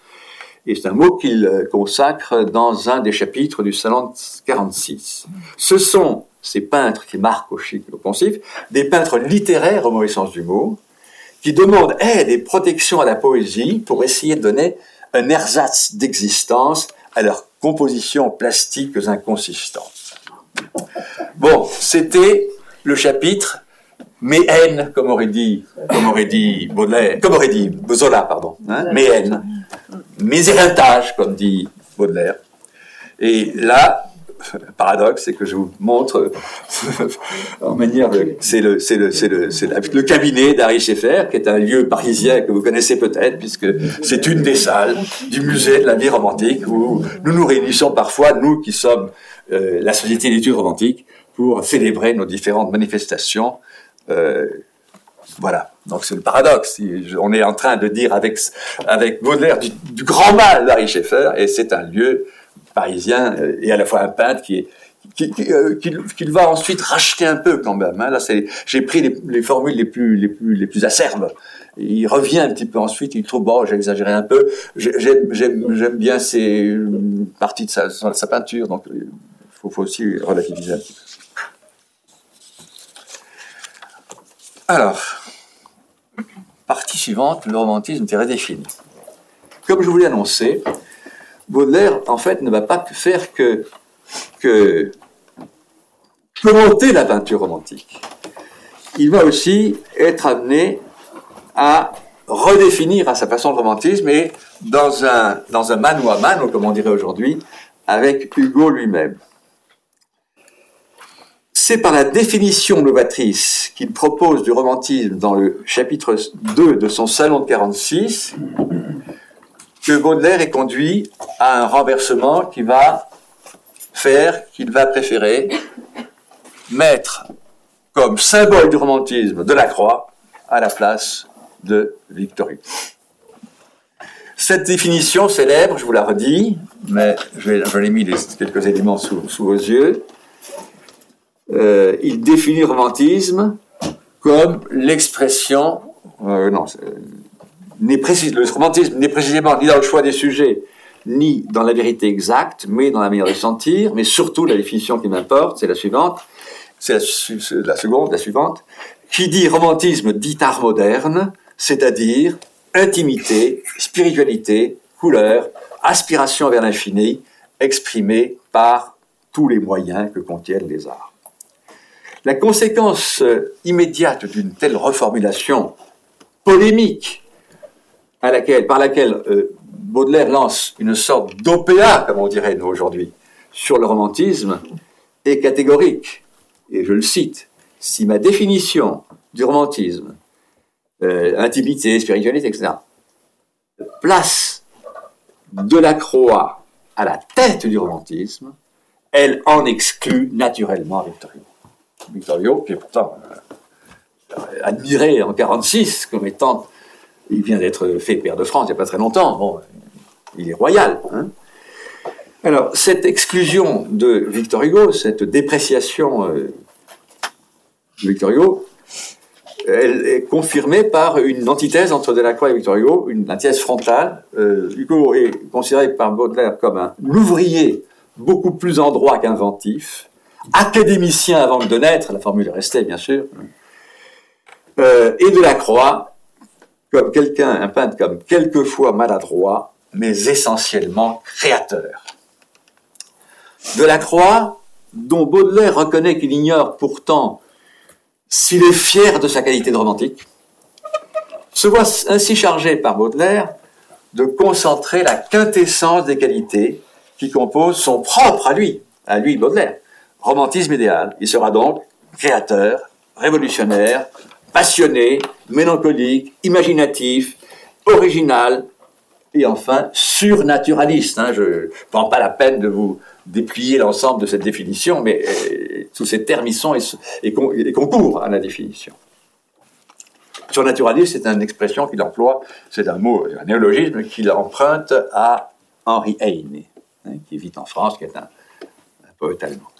et c'est un mot qu'il euh, consacre dans un des chapitres du Salon 46. Ce sont ces peintres qui marquent au chic et au poncif, des peintres littéraires au mauvais sens du mot, qui demandent aide et protection à la poésie pour essayer de donner un ersatz d'existence à leur compositions plastiques inconsistantes. Bon, c'était le chapitre mes haines, comme aurait dit, comme aurait dit Baudelaire, comme aurait dit Zola, pardon, hein, mes haines, mes héritages, comme dit Baudelaire. Et là, paradoxe, c'est que je vous montre en manière c'est le c'est le c'est le c'est le, cabinet d'Harry Schaeffer qui est un lieu parisien que vous connaissez peut-être puisque c'est une des salles du musée de la vie romantique où nous nous réunissons parfois nous qui sommes euh, la société d'études romantiques pour célébrer nos différentes manifestations euh, voilà. Donc c'est le paradoxe. On est en train de dire avec avec Baudelaire du, du grand mal d'Harry Schaeffer et c'est un lieu parisien euh, et à la fois un peintre qui est euh, qu'il va ensuite racheter un peu quand même. Hein. Là, c'est, j'ai pris les, formules les plus, les plus, les plus acerbes. Il revient un petit peu ensuite, il trouve, bon, j'ai exagéré un peu. J'aime, bien ces parties de sa, peinture, donc il faut, faut, aussi relativiser un petit peu. Alors, partie suivante, le romantisme est redéfini. comme je vous l'ai annoncé, Baudelaire, en fait, ne va pas faire que, que commenter la peinture romantique. Il va aussi être amené à redéfinir à sa façon le romantisme et dans un, dans un mano à mano, comme on dirait aujourd'hui, avec Hugo lui-même. C'est par la définition novatrice qu'il propose du romantisme dans le chapitre 2 de son Salon de 46 que Baudelaire est conduit à un renversement qui va faire qu'il va préférer mettre comme symbole du romantisme de la croix à la place de Victor Hugo. Cette définition célèbre, je vous la redis, mais je, l'ai mis quelques éléments sous, vos yeux. Euh, il définit le romantisme comme l'expression, euh, non, le romantisme n'est précisément ni dans le choix des sujets, ni dans la vérité exacte, mais dans la manière de sentir, mais surtout la définition qui m'importe, c'est la suivante, c'est la, la, seconde, la suivante, qui dit romantisme dit art moderne, c'est-à-dire intimité, spiritualité, couleur, aspiration vers l'infini, exprimée par tous les moyens que contiennent les arts. La conséquence euh, immédiate d'une telle reformulation polémique à laquelle, par laquelle euh, Baudelaire lance une sorte d'OPA, comme on dirait nous aujourd'hui, sur le romantisme, est catégorique. Et je le cite, si ma définition du romantisme euh, intimité, spiritualité, etc. Place de la croix à la tête du romantisme, elle en exclut naturellement Victor Hugo. Victor Hugo, qui est pourtant euh, admiré en 46 comme étant, il vient d'être fait père de France il n'y a pas très longtemps, bon, il est royal. Hein. Alors, cette exclusion de Victor Hugo, cette dépréciation euh, de Victor Hugo, elle est confirmée par une antithèse entre Delacroix et Victor Hugo, une antithèse frontale. Euh, Hugo est considéré par Baudelaire comme un ouvrier beaucoup plus en droit qu'inventif, académicien avant de naître, la formule est restée bien sûr, euh, et Delacroix comme quelqu'un, un peintre comme quelquefois maladroit, mais essentiellement créateur. Delacroix, dont Baudelaire reconnaît qu'il ignore pourtant s'il est fier de sa qualité de romantique, se voit ainsi chargé par Baudelaire de concentrer la quintessence des qualités qui composent son propre à lui, à lui Baudelaire, romantisme idéal. Il sera donc créateur, révolutionnaire, passionné, mélancolique, imaginatif, original et enfin surnaturaliste. Hein. Je ne prends pas la peine de vous déplier l'ensemble de cette définition, mais euh, tous ces termes y sont et, concourent à la définition. Surnaturaliste, c'est une expression qu'il emploie, c'est un mot, un néologisme qu'il emprunte à Henri Heine, hein, qui vit en France, qui est un, poète allemand.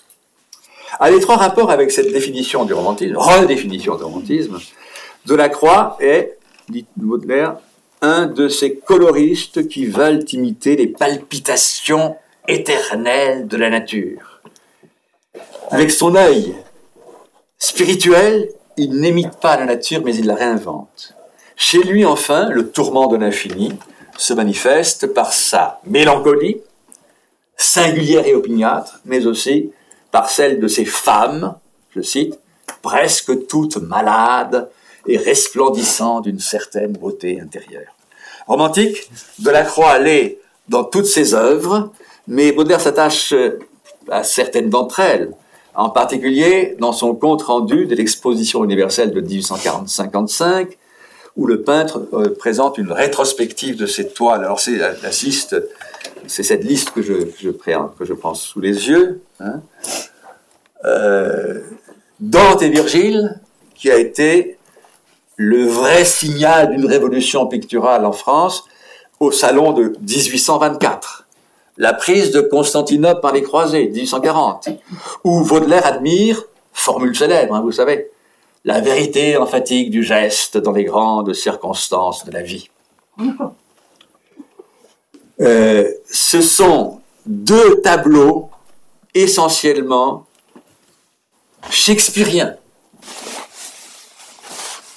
À l'étroit rapport avec cette définition du romantisme, redéfinition du romantisme, Delacroix est, dit Baudelaire, un de ces coloristes qui veulent imiter les palpitations éternel de la nature. Avec son œil spirituel, il n'émite pas la nature, mais il la réinvente. Chez lui, enfin, le tourment de l'infini se manifeste par sa mélancolie, singulière et opiniâtre, mais aussi par celle de ces femmes, je cite, presque toutes malades et resplendissant d'une certaine beauté intérieure. Romantique, de la Croix allait dans toutes ses œuvres mais Baudelaire s'attache euh, à certaines d'entre elles, en particulier dans son compte rendu de l'exposition universelle de 1840-55, où le peintre euh, présente une rétrospective de ses toiles. Alors c'est la, c'est cette liste que je, que je prends sous les yeux. Hein. Euh, Dante et Virgile, qui a été le vrai signal d'une révolution picturale en France au salon de 1824 la prise de Constantinople par les croisés, 1840, où Baudelaire admire, formule célèbre, hein, vous savez, la vérité emphatique du geste dans les grandes circonstances de la vie. Euh, ce sont deux tableaux essentiellement shakespeariens.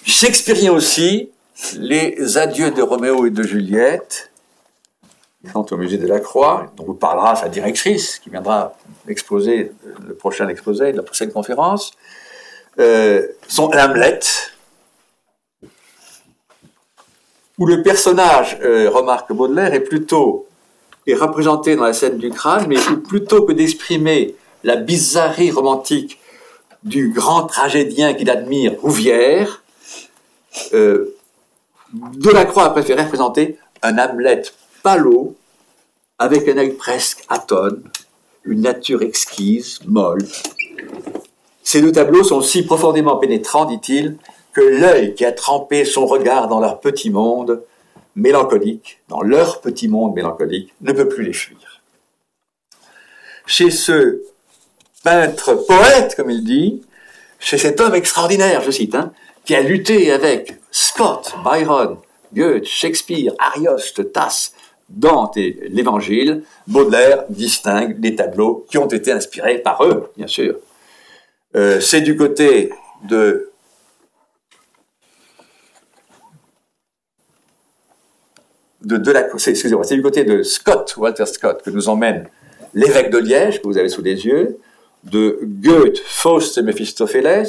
Shakespeariens aussi, les adieux de Roméo et de Juliette, sont au musée de la Croix, dont vous parlera sa directrice, qui viendra exposer le prochain exposé la prochaine conférence, euh, Hamlet, où le personnage, euh, remarque Baudelaire, est plutôt représenté dans la scène du crâne, mais où plutôt que d'exprimer la bizarrerie romantique du grand tragédien qu'il admire, Rouvière, euh, Delacroix a préféré représenter un Hamlet palo, avec un œil presque atone, une nature exquise, molle. Ces deux tableaux sont si profondément pénétrants, dit-il, que l'œil qui a trempé son regard dans leur petit monde mélancolique, dans leur petit monde mélancolique, ne peut plus les fuir. Chez ce peintre poète, comme il dit, chez cet homme extraordinaire, je cite, hein, qui a lutté avec Scott, Byron, Goethe, Shakespeare, Arioste, Tasse, Dante et l'Évangile, Baudelaire distingue des tableaux qui ont été inspirés par eux, bien sûr. Euh, c'est du côté de de, de la, excusez-moi, c'est du côté de Scott, Walter Scott, que nous emmène l'évêque de Liège, que vous avez sous les yeux, de Goethe, Faust et Mephistopheles,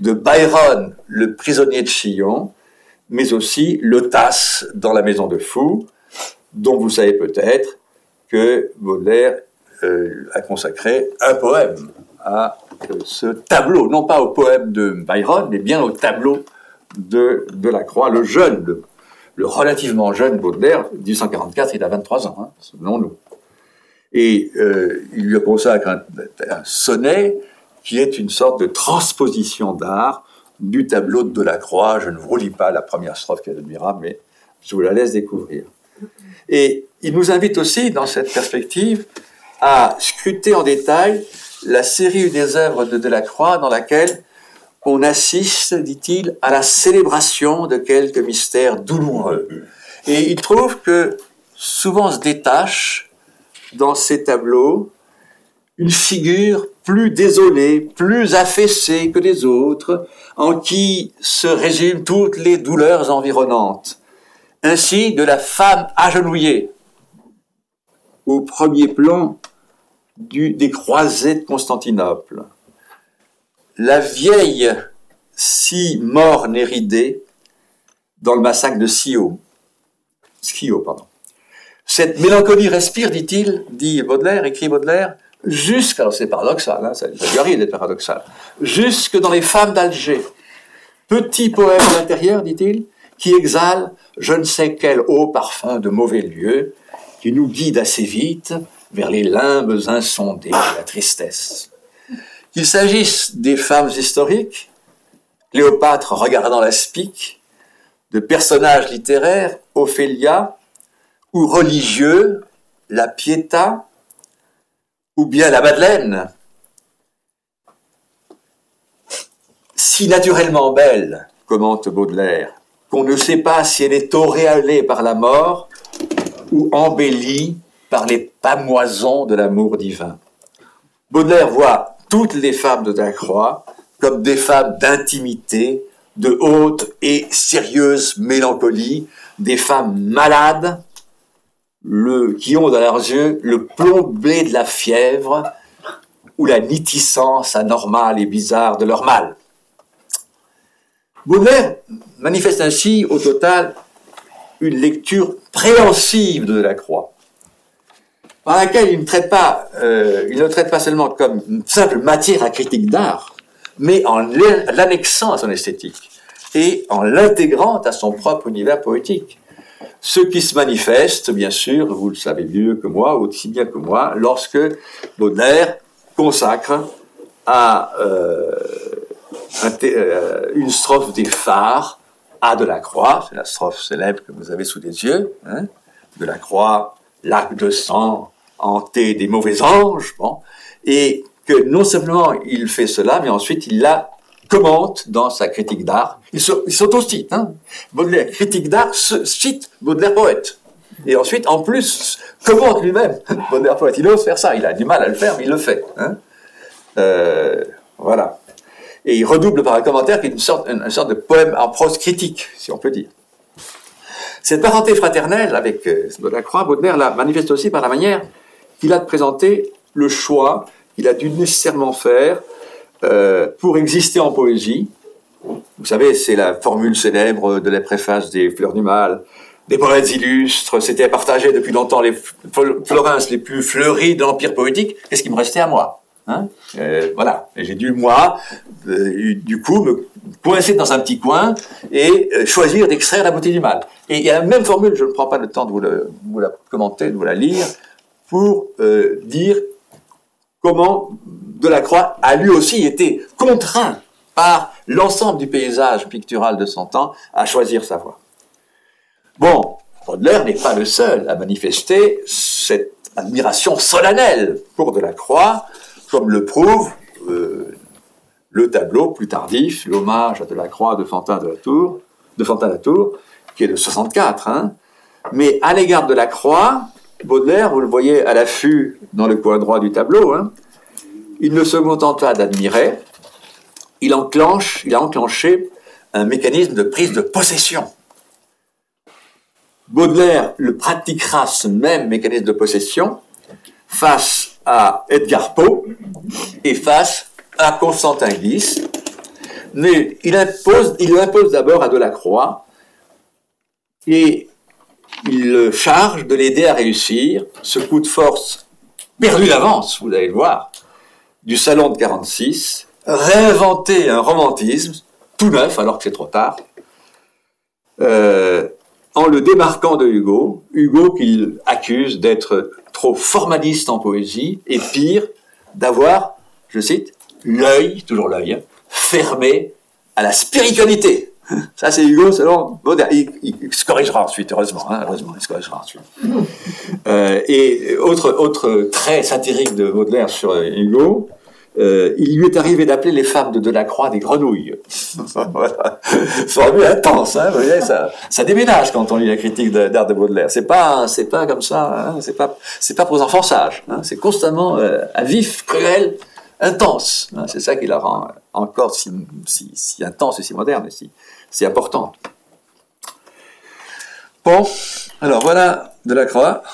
de Byron, le prisonnier de Chillon, mais aussi le dans la maison de Fou, dont vous savez peut-être que Baudelaire euh, a consacré un poème à ce tableau, non pas au poème de Byron, mais bien au tableau de, de la Croix, le jeune, le, relativement jeune Baudelaire, 1844, il a 23 ans, hein, selon nous. Et euh, il lui consacre un, un, sonnet qui est une sorte de transposition d'art du tableau de Delacroix. Je ne vous relis pas la première strophe qui est admirable, mais je vous la laisse découvrir. Et il nous invite aussi, dans cette perspective, à scruter en détail la série des œuvres de Delacroix dans laquelle on assiste, dit-il, à la célébration de quelques mystères douloureux. Et il trouve que souvent se détache dans ces tableaux une figure plus désolée, plus affaissée que les autres, en qui se résument toutes les douleurs environnantes. Ainsi, de la femme agenouillée au premier plan des croisées de Constantinople la vieille si morne et ridée dans le massacre de Scio. Schio, pardon. Cette mélancolie respire, dit-il, dit Baudelaire, écrit Baudelaire, jusque, alors c'est paradoxal, ça, ça lui arrive d'être paradoxal, jusque dans les femmes d'Alger. Petit poème à dit-il, qui exhale je ne sais quel haut parfum de mauvais lieu, qui nous guide assez vite vers les limbes insondées de la tristesse. Qu'il s'agisse des femmes historiques, Cléopâtre regardant la spique, de personnages littéraires, Ophélia, ou religieux, la Pietà, ou bien la Madeleine, si naturellement belle, commente Baudelaire, qu'on ne sait pas si elle est auréalée par la mort ou embellie par les pamoisons de l'amour divin. Baudelaire voit toutes les femmes de Delacroix comme des femmes d'intimité, de haute et sérieuse mélancolie, des femmes malades, qui ont dans leurs yeux le plombé de la fièvre ou la nitissance anormale et bizarre de leur mal. Baudelaire manifeste ainsi au total une lecture préhensive de Delacroix par laquelle il ne traite pas, euh, il ne traite pas seulement comme une simple matière à critique d'art, mais en l'annexant à son esthétique et en l'intégrant à son propre univers poétique. Ce qui se manifeste, bien sûr, vous le savez mieux que moi, aussi bien que moi, lorsque Baudelaire consacre à euh, euh, une strophe des phares à Delacroix, c'est la strophe célèbre que vous avez sous les yeux, hein, Delacroix, lac de sang, hanté des mauvais anges, bon, et que non seulement il fait cela, mais ensuite il la commente dans sa critique d'art. Il s'autocite. Hein. Baudelaire, critique d'art, cite Baudelaire poète. Et ensuite, en plus, commente lui-même Baudelaire poète. Il ose faire ça. Il a du mal à le faire, mais il le fait. Hein. Euh, voilà. Et il redouble par un commentaire qui est une sorte, une sorte de poème en prose critique, si on peut dire. Cette parenté fraternelle avec euh, Delacroix, Baudelaire la manifeste aussi par la manière qu'il a de présenter le choix qu'il a dû nécessairement faire euh, pour exister en poésie. Vous savez, c'est la formule célèbre de la préface des Fleurs du Mal, des poètes illustres, c'était partagé depuis longtemps les Florins les plus fleuris de l'empire poétique. Qu'est-ce qui me restait à moi Hein euh, voilà, j'ai dû moi, euh, du coup, me coincer dans un petit coin et choisir d'extraire la beauté du mal. Et il y a la même formule, je ne prends pas le temps de vous, la commenter, de vous la lire, pour dire comment Delacroix a lui aussi été contraint par l'ensemble du paysage pictural de son temps à choisir sa voie. Bon, Baudelaire n'est pas le seul à manifester cette admiration solennelle pour Delacroix, comme le prouve euh, le tableau plus tardif, l'hommage à Delacroix de Fantin de la Tour, de Fantin la Tour, qui est de 64. Hein. Mais à l'égard de la Croix, Baudelaire, vous le voyez à l'affût dans le coin droit du tableau, hein, il ne se contente pas d'admirer, il enclenche, il a enclenché un mécanisme de prise de possession. Baudelaire le pratiquera ce même mécanisme de possession face à Edgar Poe et face à Constantin Guis. Mais il impose, impose d'abord à Delacroix et il le charge de l'aider à réussir. Ce coup de force perdu d'avance, vous allez le voir, du salon de 46, réinventer un romantisme tout neuf alors que c'est trop tard, euh, en le démarquant de Hugo, Hugo qu'il accuse d'être trop formaliste en poésie, et pire, d'avoir, je cite, l'œil, toujours l'œil, hein, fermé à la spiritualité. Ça, c'est Hugo, selon Baudelaire. Il, se corrigera ensuite, heureusement. Hein, heureusement, il se corrigera ensuite. Euh, et autre, autre trait satirique de Baudelaire sur Hugo, euh, il lui est arrivé d'appeler les femmes de Delacroix des grenouilles. voilà. Formule intense, hein, vous voyez, ça, ça déménage quand on lit la critique d'art de, Baudelaire. C'est pas, c'est pas comme ça, hein, c'est pas, c'est pas pour les enfants sages. Hein, c'est constamment euh, à vif, cruel, intense. C'est ça qui la rend encore si, si, si intense et si moderne et si, si importante. Bon, alors voilà Delacroix,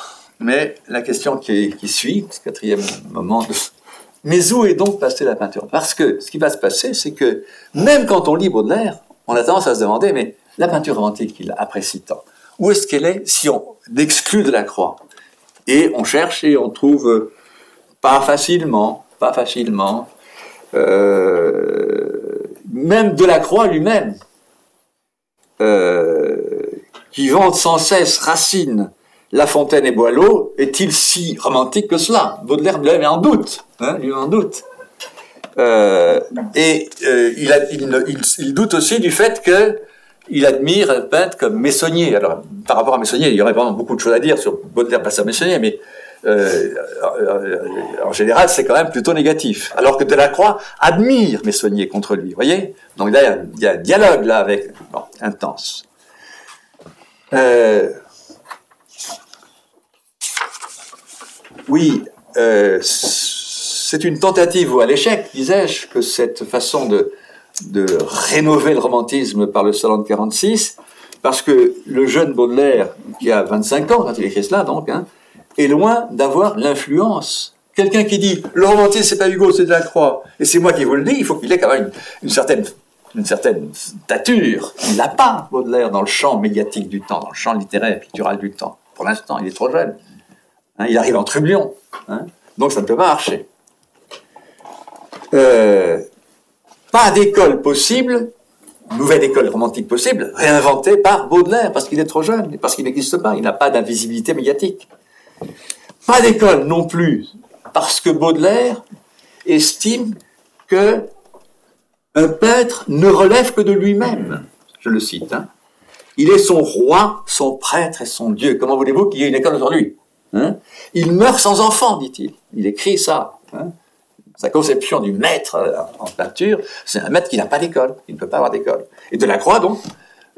mais la question qui, suit, ce quatrième moment de mais où est donc passée la peinture? Parce que ce qui va se passer, c'est que même quand on lit Baudelaire, on a tendance à se demander, mais la peinture romantique qu'il apprécie tant, où est-ce qu'elle est si on exclut de la croix? Et on cherche et on trouve pas facilement, pas facilement, euh, même de la croix lui-même, qui vante sans cesse Racine, La Fontaine et Boileau, est-il si romantique que cela? Baudelaire le met en doute. Hein, il en doute. Euh, et euh, il, il, doute aussi du fait que il admire un peintre comme Messonnier. Alors, par rapport à Messonnier, il y aurait vraiment beaucoup de choses à dire sur Baudelaire face à Messonnier, mais euh, en général, c'est quand même plutôt négatif. Alors que Delacroix admire Messonnier contre lui, voyez? Donc là, il y, a un dialogue là avec... Bon, intense. oui, c'est une tentative ou à l'échec, disais-je, que cette façon de, de rénover le romantisme par le salon de 46, parce que le jeune Baudelaire, qui a 25 ans quand il écrit cela, donc, hein, est loin d'avoir l'influence. Quelqu'un qui dit le romantisme c'est pas Hugo, c'est de la Croix, et c'est moi qui vous le dis, il faut qu'il ait quand même une, certaine une certaine stature. Il n'a pas Baudelaire dans le champ médiatique du temps, dans le champ littéraire, pictural du temps. Pour l'instant, il est trop jeune. Hein, il arrive en trublion. Hein, donc ça ne peut pas marcher. Euh, pas d'école possible, nouvelle école romantique possible, réinventée par Baudelaire, parce qu'il est trop jeune, parce qu'il n'existe pas, il n'a pas d'invisibilité médiatique. Pas d'école non plus, parce que Baudelaire estime que un peintre ne relève que de lui-même. Je le cite. Hein. Il est son roi, son prêtre et son Dieu. Comment voulez-vous qu'il y ait une école aujourd'hui hein? Il meurt sans enfant, dit-il. Il écrit ça. Hein sa conception du maître euh, en peinture, c'est un maître qui n'a pas d'école, il ne peut pas avoir d'école. Et Delacroix, donc,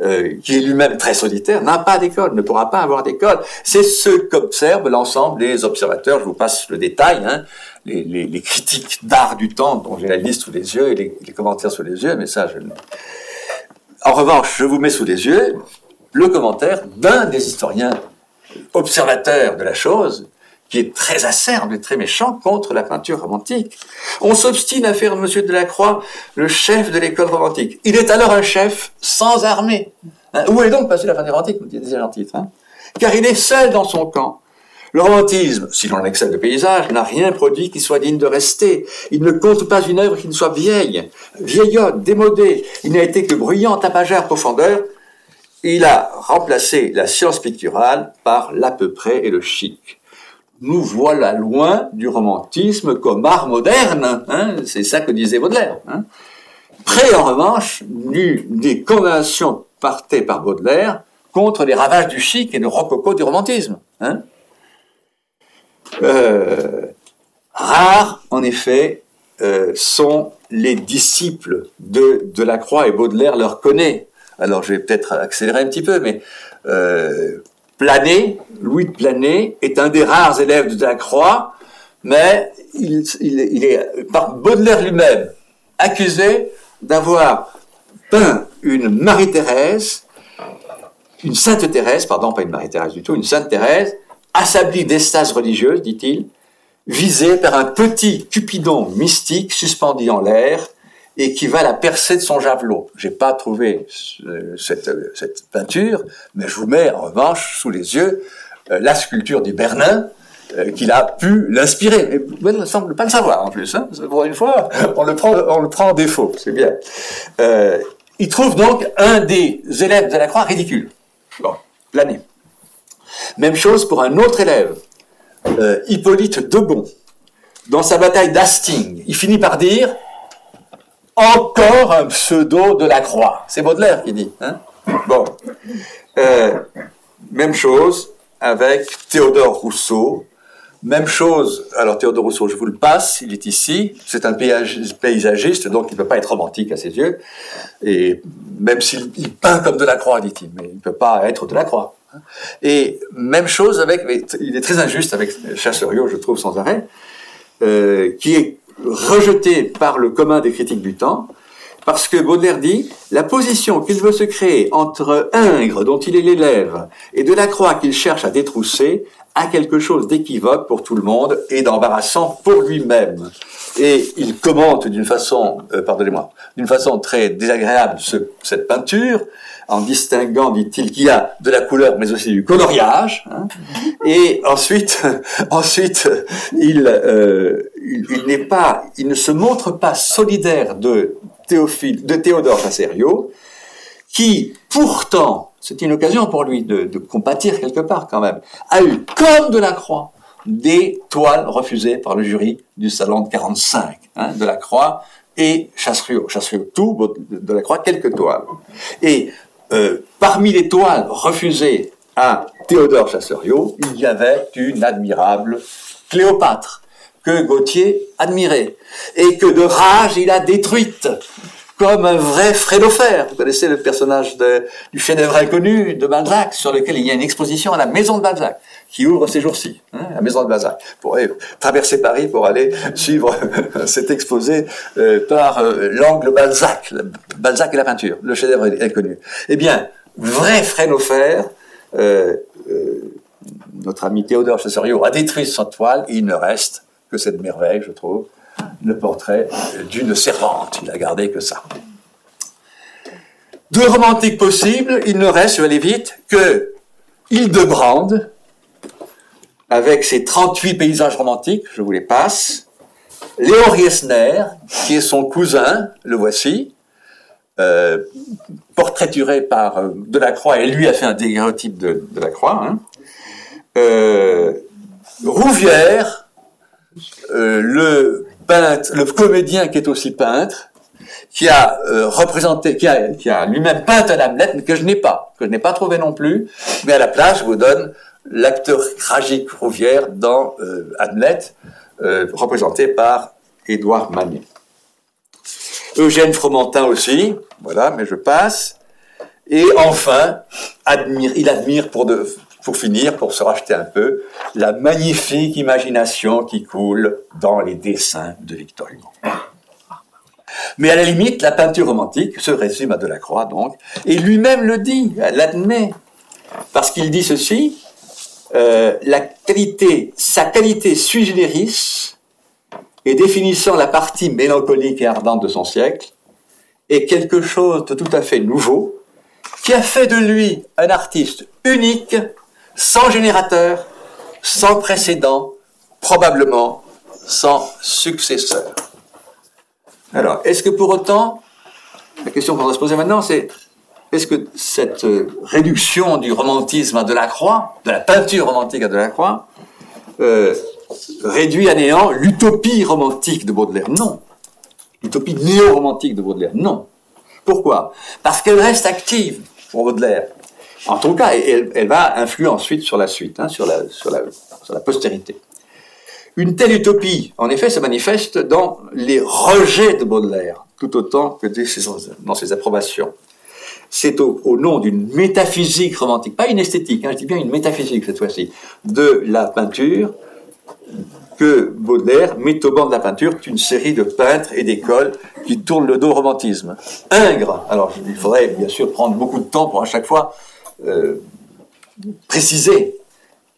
euh, qui est lui-même très solitaire, n'a pas d'école, ne pourra pas avoir d'école. C'est ce qu'observent l'ensemble des observateurs. Je vous passe le détail, hein, les, critiques d'art du temps, dont j'ai la liste sous les yeux et les, les, commentaires sous les yeux, mais ça, je... En revanche, je vous mets sous les yeux le commentaire d'un des historiens observateurs de la chose, qui est très acerbe et très méchant contre la peinture romantique. On s'obstine à faire Monsieur Delacroix le chef de l'école romantique. Il est alors un chef sans armée. Hein, où est donc passé la peinture romantique, disait un titre hein? Car il est seul dans son camp. Le romantisme, si l'on excelle de paysage, n'a rien produit qui soit digne de rester. Il ne compte pas une œuvre qui ne soit vieille, vieillotte, démodée. Il n'a été que bruyant, tapagère, profondeur. Il a remplacé la science picturale par l'à peu près et le chic. Nous voilà loin du romantisme comme art moderne. Hein C'est ça que disait Baudelaire. Hein Près, en revanche, du, des conventions partaient par Baudelaire contre les ravages du chic et le rococo du romantisme. Hein euh, rares, en effet, euh, sont les disciples de, de Lacroix et Baudelaire leur connaît. Alors je vais peut-être accélérer un petit peu, mais euh, Plané, Louis de Plané, est un des rares élèves de Delacroix, mais il, est par Baudelaire lui-même accusé d'avoir peint une Marie-Thérèse, une Sainte Thérèse, pardon, pas une Marie-Thérèse du tout, une Sainte Thérèse, assablée d'extase religieuse, dit-il, visée par un petit cupidon mystique suspendu en l'air et qui va la percer de son javelot. J'ai pas trouvé cette, cette, peinture, mais je vous mets en revanche sous les yeux euh, la sculpture du Bernin, euh, qu'il a pu l'inspirer. Mais ne semble pas le savoir en plus. Hein. Pour une fois, on le prend, on le prend en défaut. C'est bien. Euh, il trouve donc un des élèves de la croix ridicule. Bon, l'année. Même chose pour un autre élève, euh, Hippolyte Debon. Dans sa bataille d'Hastings, il finit par dire encore un pseudo de la croix. C'est Baudelaire qui dit. Hein bon. Euh, même chose avec Théodore Rousseau. Même chose, alors Théodore Rousseau, je vous le passe, il est ici, c'est un paysagiste, donc il ne peut pas être romantique à ses yeux, et même s'il peint comme de la croix, dit-il, mais il ne peut pas être de la croix. Et même chose avec, il est très injuste avec Chasseriot, je trouve sans arrêt, euh, qui est rejeté par le commun des critiques du temps, parce que Baudelaire dit la position qu'il veut se créer entre Ingres, dont il est l'élève, et Delacroix qu'il cherche à détrousser, a quelque chose d'équivoque pour tout le monde et d'embarrassant pour lui-même. Et il commente d'une façon, euh, pardonnez-moi, d'une façon très désagréable ce, cette peinture, en distinguant, dit-il, qu'il y a de la couleur, mais aussi du coloriage. Hein. Et ensuite, ensuite, il, euh, il, n'est pas, il ne se montre pas solidaire de Théophile, de Théodore Chassériau, qui pourtant, c'est une occasion pour lui de, de, compatir quelque part quand même, a eu comme de la croix des toiles refusées par le jury du salon de 45 hein, de la croix et Chasseriot, Chasseriot tout, de la croix quelques toiles. Et euh, parmi les toiles refusées à Théodore Chasseriot, il y avait une admirable Cléopâtre que Gautier admirait et que de rage il a détruite comme un vrai Frédofer. Vous connaissez le personnage du chef-d'œuvre inconnu de Balzac, sur lequel il y a une exposition à la maison de Balzac, qui ouvre ces jours-ci, hein, la maison de Balzac. Pour traverser Paris pour aller suivre cet exposé euh, par euh, l'angle Balzac, Balzac et la peinture, le chef-d'œuvre inconnu. Eh bien, vrai Frédofer, euh, notre ami Théodore Chasseriot a détruit sa toile, et il ne reste que cette merveille, je trouve, le portrait d'une servante. Il n'a gardé que ça. De romantique possible, il ne reste, je vais aller vite, que Hildebrand, avec ses 38 paysages romantiques, je vous les passe, Léon Riesner, qui est son cousin, le voici, euh, portraituré par euh, Delacroix, et lui a fait un daguerreotype de Delacroix, hein. euh, Rouvière, le le comédien qui est aussi peintre, qui a euh, représenté, qui a, qui a lui-même peint un Hamlet, mais que je n'ai pas, que je n'ai pas trouvé non plus. Mais à la place, je vous donne l'acteur tragique Rouvière dans euh, Hamlet, euh, représenté par Édouard Manet. Eugène Fromentin aussi, voilà, mais je passe. Et enfin, admire, il admire pour de, pour finir, pour se racheter un peu, la magnifique imagination qui coule dans les dessins de Victor Hugo. Mais à la limite, la peinture romantique se résume à Delacroix, donc, et lui-même le dit, l'admet, parce qu'il dit ceci, euh, la qualité, sa qualité sui generis, et définissant la partie mélancolique et ardente de son siècle, est quelque chose de tout à fait nouveau, qui a fait de lui un artiste unique, sans générateur, sans précédent, probablement sans successeur. Alors, est-ce que pour autant, la question qu'on doit se poser maintenant, c'est est-ce que cette euh, réduction du romantisme à Delacroix, de la peinture romantique à Delacroix, euh, réduit à néant l'utopie romantique de Baudelaire? Non. L'utopie néo-romantique de Baudelaire? Non. Pourquoi? Parce qu'elle reste active pour Baudelaire. En tout cas, elle, va influer ensuite sur la suite, hein, sur, la, postérité. Une telle utopie, en effet, se manifeste dans les rejets de Baudelaire, tout autant que dans ses approbations. C'est au, nom d'une métaphysique romantique, pas une esthétique, hein, je dis bien une métaphysique cette fois-ci, de la peinture, que Baudelaire met au banc de la peinture une série de peintres et d'écoles qui tournent le dos au romantisme. Ingres, alors il faudrait bien sûr prendre beaucoup de temps pour à chaque fois préciser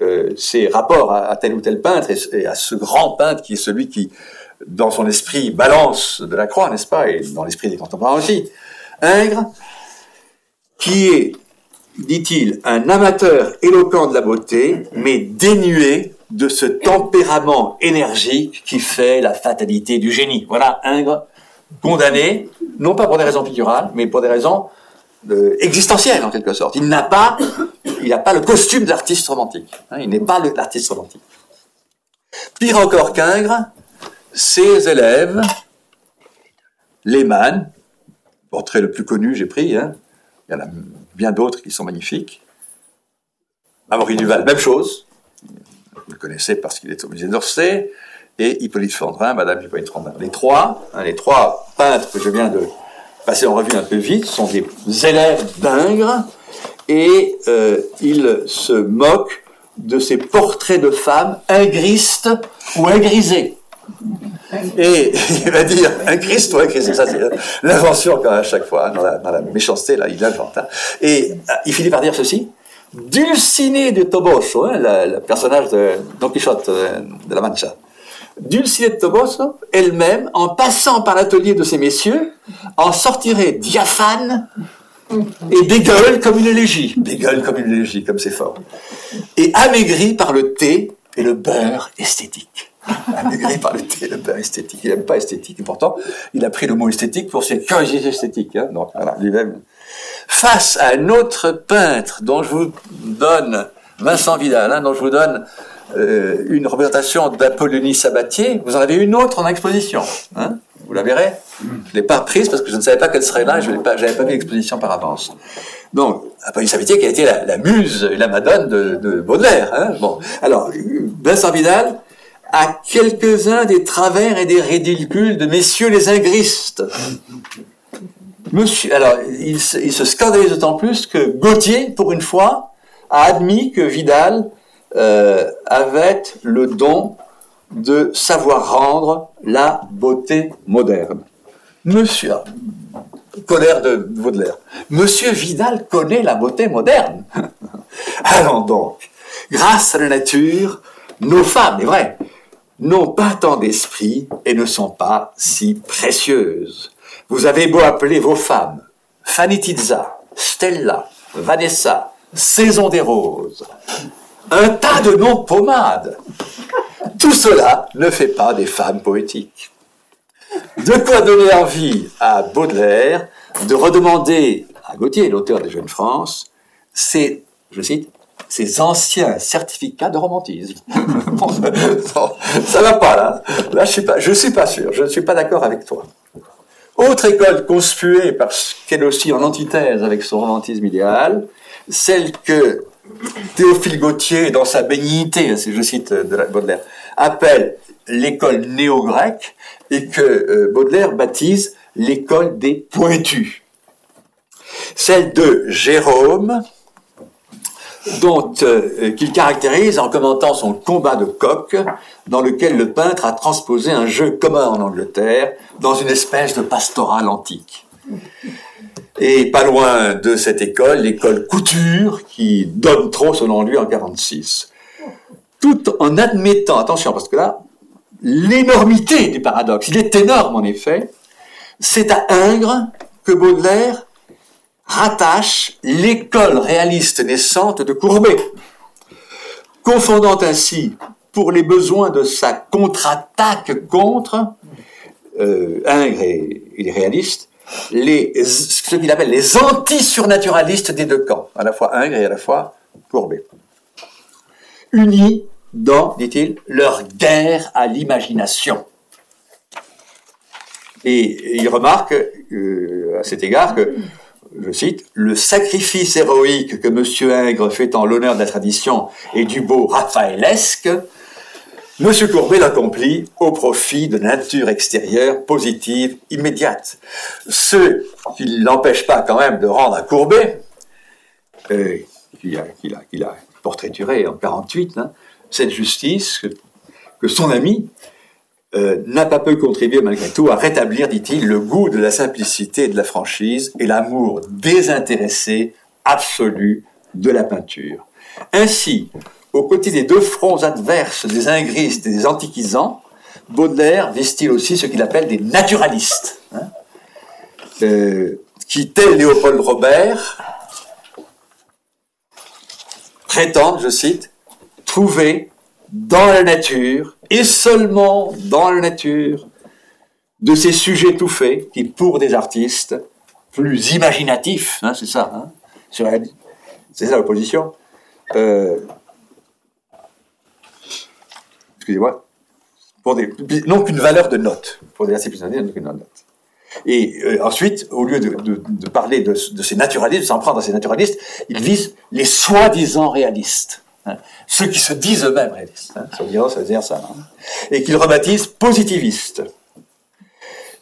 euh, ses rapports à, tel ou tel peintre et, à ce grand peintre qui est celui qui, dans son esprit, balance de la croix, n'est-ce pas, et dans l'esprit des contemporains aussi. Ingres, qui est, dit-il, un amateur éloquent de la beauté, mais dénué de ce tempérament énergique qui fait la fatalité du génie. Voilà Ingres condamné, non pas pour des raisons figurales, mais pour des raisons existentielles en quelque sorte. Il n'a pas, il n'a le costume d'artiste romantique. Hein, il n'est pas l'artiste romantique. Pire encore qu'Ingres, ses élèves, Lehmann, portrait le plus connu, j'ai pris, hein, il y en a bien d'autres qui sont magnifiques. Amaury Duval, même chose. Vous le connaissez parce qu'il est au musée d'Orsay. Et Hippolyte Flandrin, Madame Hippolyte Flandrin. Les trois, hein, les trois peintres que je viens de passer en revue un peu vite sont des élèves d'Ingres et euh, ils se moquent de ces portraits de femmes ingristes ou ingrisées. Et il va dire un Christ ou un. Ça, c'est l'invention quand même à chaque fois, dans la, méchanceté, là, il invente. Hein. Et euh, il finit par dire ceci. Dulcinée de Toboso, hein, le, personnage de Don Quichotte euh, de la Mancha, Dulcinée de Toboso, elle-même, en passant par l'atelier de ces messieurs, en sortirait diaphane et dégueule comme une élégie. Dégueule comme une élégie, comme c'est fort. Et amaigrie par le thé et le beurre esthétique. Amaigri par le thé, le beurre esthétique. Il n'aime pas esthétique. Et pourtant, il a pris le mot esthétique pour ses curiosités esthétiques. Hein. Donc, voilà, lui-même. Face à un autre peintre dont je vous donne, Vincent Vidal, hein, dont je vous donne euh, une représentation d'Apollonie Sabatier, vous en avez une autre en exposition. Hein? Vous la verrez? Je ne l'ai pas prise parce que je ne savais pas qu'elle serait là, je n'avais pas, pas vu l'exposition par avance. Donc, Apollonie Sabatier qui a été la, muse et la madone de, de Baudelaire. Hein? Bon, alors, Vincent Vidal, à quelques-uns des travers et des ridicules de messieurs les ingristes. Monsieur, alors, il, se scandalise d'autant plus que Gauthier, pour une fois, a admis que Vidal euh, le don de savoir rendre la beauté moderne. Monsieur, colère de Baudelaire, Monsieur Vidal connaît la beauté moderne. Allons donc, grâce à la nature, nos femmes, est vrai, n'ont pas tant d'esprit et ne sont pas si précieuses. Vous avez beau appeler vos femmes Fanny Tizza, Stella, Vanessa, Saison des Roses, un tas de noms pommades. Tout cela ne fait pas des femmes poétiques. De quoi donner envie à Baudelaire de redemander à Gauthier, l'auteur des Jeunes France, c'est, je cite, ces anciens certificats de romantisme. ça va pas là. Là, je suis pas, je suis pas sûr. Je ne suis pas d'accord avec toi. Autre école conspuée parce qu'elle aussi en antithèse avec son romantisme idéal, celle que Théophile Gautier, dans sa bénignité, je cite de la Baudelaire, appelle l'école néo-grecque et que euh, Baudelaire baptise l'école des pointus. Celle de Jérôme, dont euh, qu'il caractérise en commentant son combat de coq, dans lequel le peintre a transposé un jeu commun en Angleterre dans une espèce de pastorale antique. Et pas loin de cette école, l'école Couture, qui donne trop selon lui en 46. Tout en admettant, attention, parce que là, l'énormité du paradoxe, il est énorme en effet, c'est à Ingres que Baudelaire rattache l'école réaliste naissante de Courbet, confondant ainsi, pour les besoins de sa contre-attaque contre euh, Ingres et, les réalistes, ce qu'il appelle les anti-surnaturalistes des deux camps, à la fois Ingres et à la fois Courbet. Unis dans, dit-il, leur guerre à l'imagination. Et il remarque euh, à cet égard que je cite, le sacrifice héroïque que M. Ingres fait en l'honneur de la tradition et du beau raphaëlesque, M. Courbet l'accomplit au profit de nature extérieure, positive, immédiate. Ce qui ne l'empêche pas quand même de rendre à Courbet, euh, qu'il a, portraituré en 48, hein, cette justice que son ami euh, n'a pas peu contribué malgré tout à rétablir, dit-il, le goût de la simplicité et de la franchise et l'amour désintéressé, absolu de la peinture. Ainsi, aux côtés des deux fronts adverses des ingristes et des antiquisants, Baudelaire vise-t-il aussi ce qu'il appelle des naturalistes, hein, euh, qui, tel Léopold Robert, prétendent, je cite, trouver dans la nature, et seulement dans la nature, de ces sujets tout faits qui, pour des artistes plus imaginatifs, hein, c'est ça, hein, c'est ça l'opposition, euh, excusez-moi, pour non qu'une valeur de note, pour des non qu'une note. Et euh, ensuite, au lieu de, parler de, ces naturalistes, de s'en prendre à ces naturalistes, il vise les soi-disant réalistes. Hein. ceux qui se disent eux-mêmes réalistes, hein, ça, veut dire, ça, hein. et qu'il rebaptise positivistes,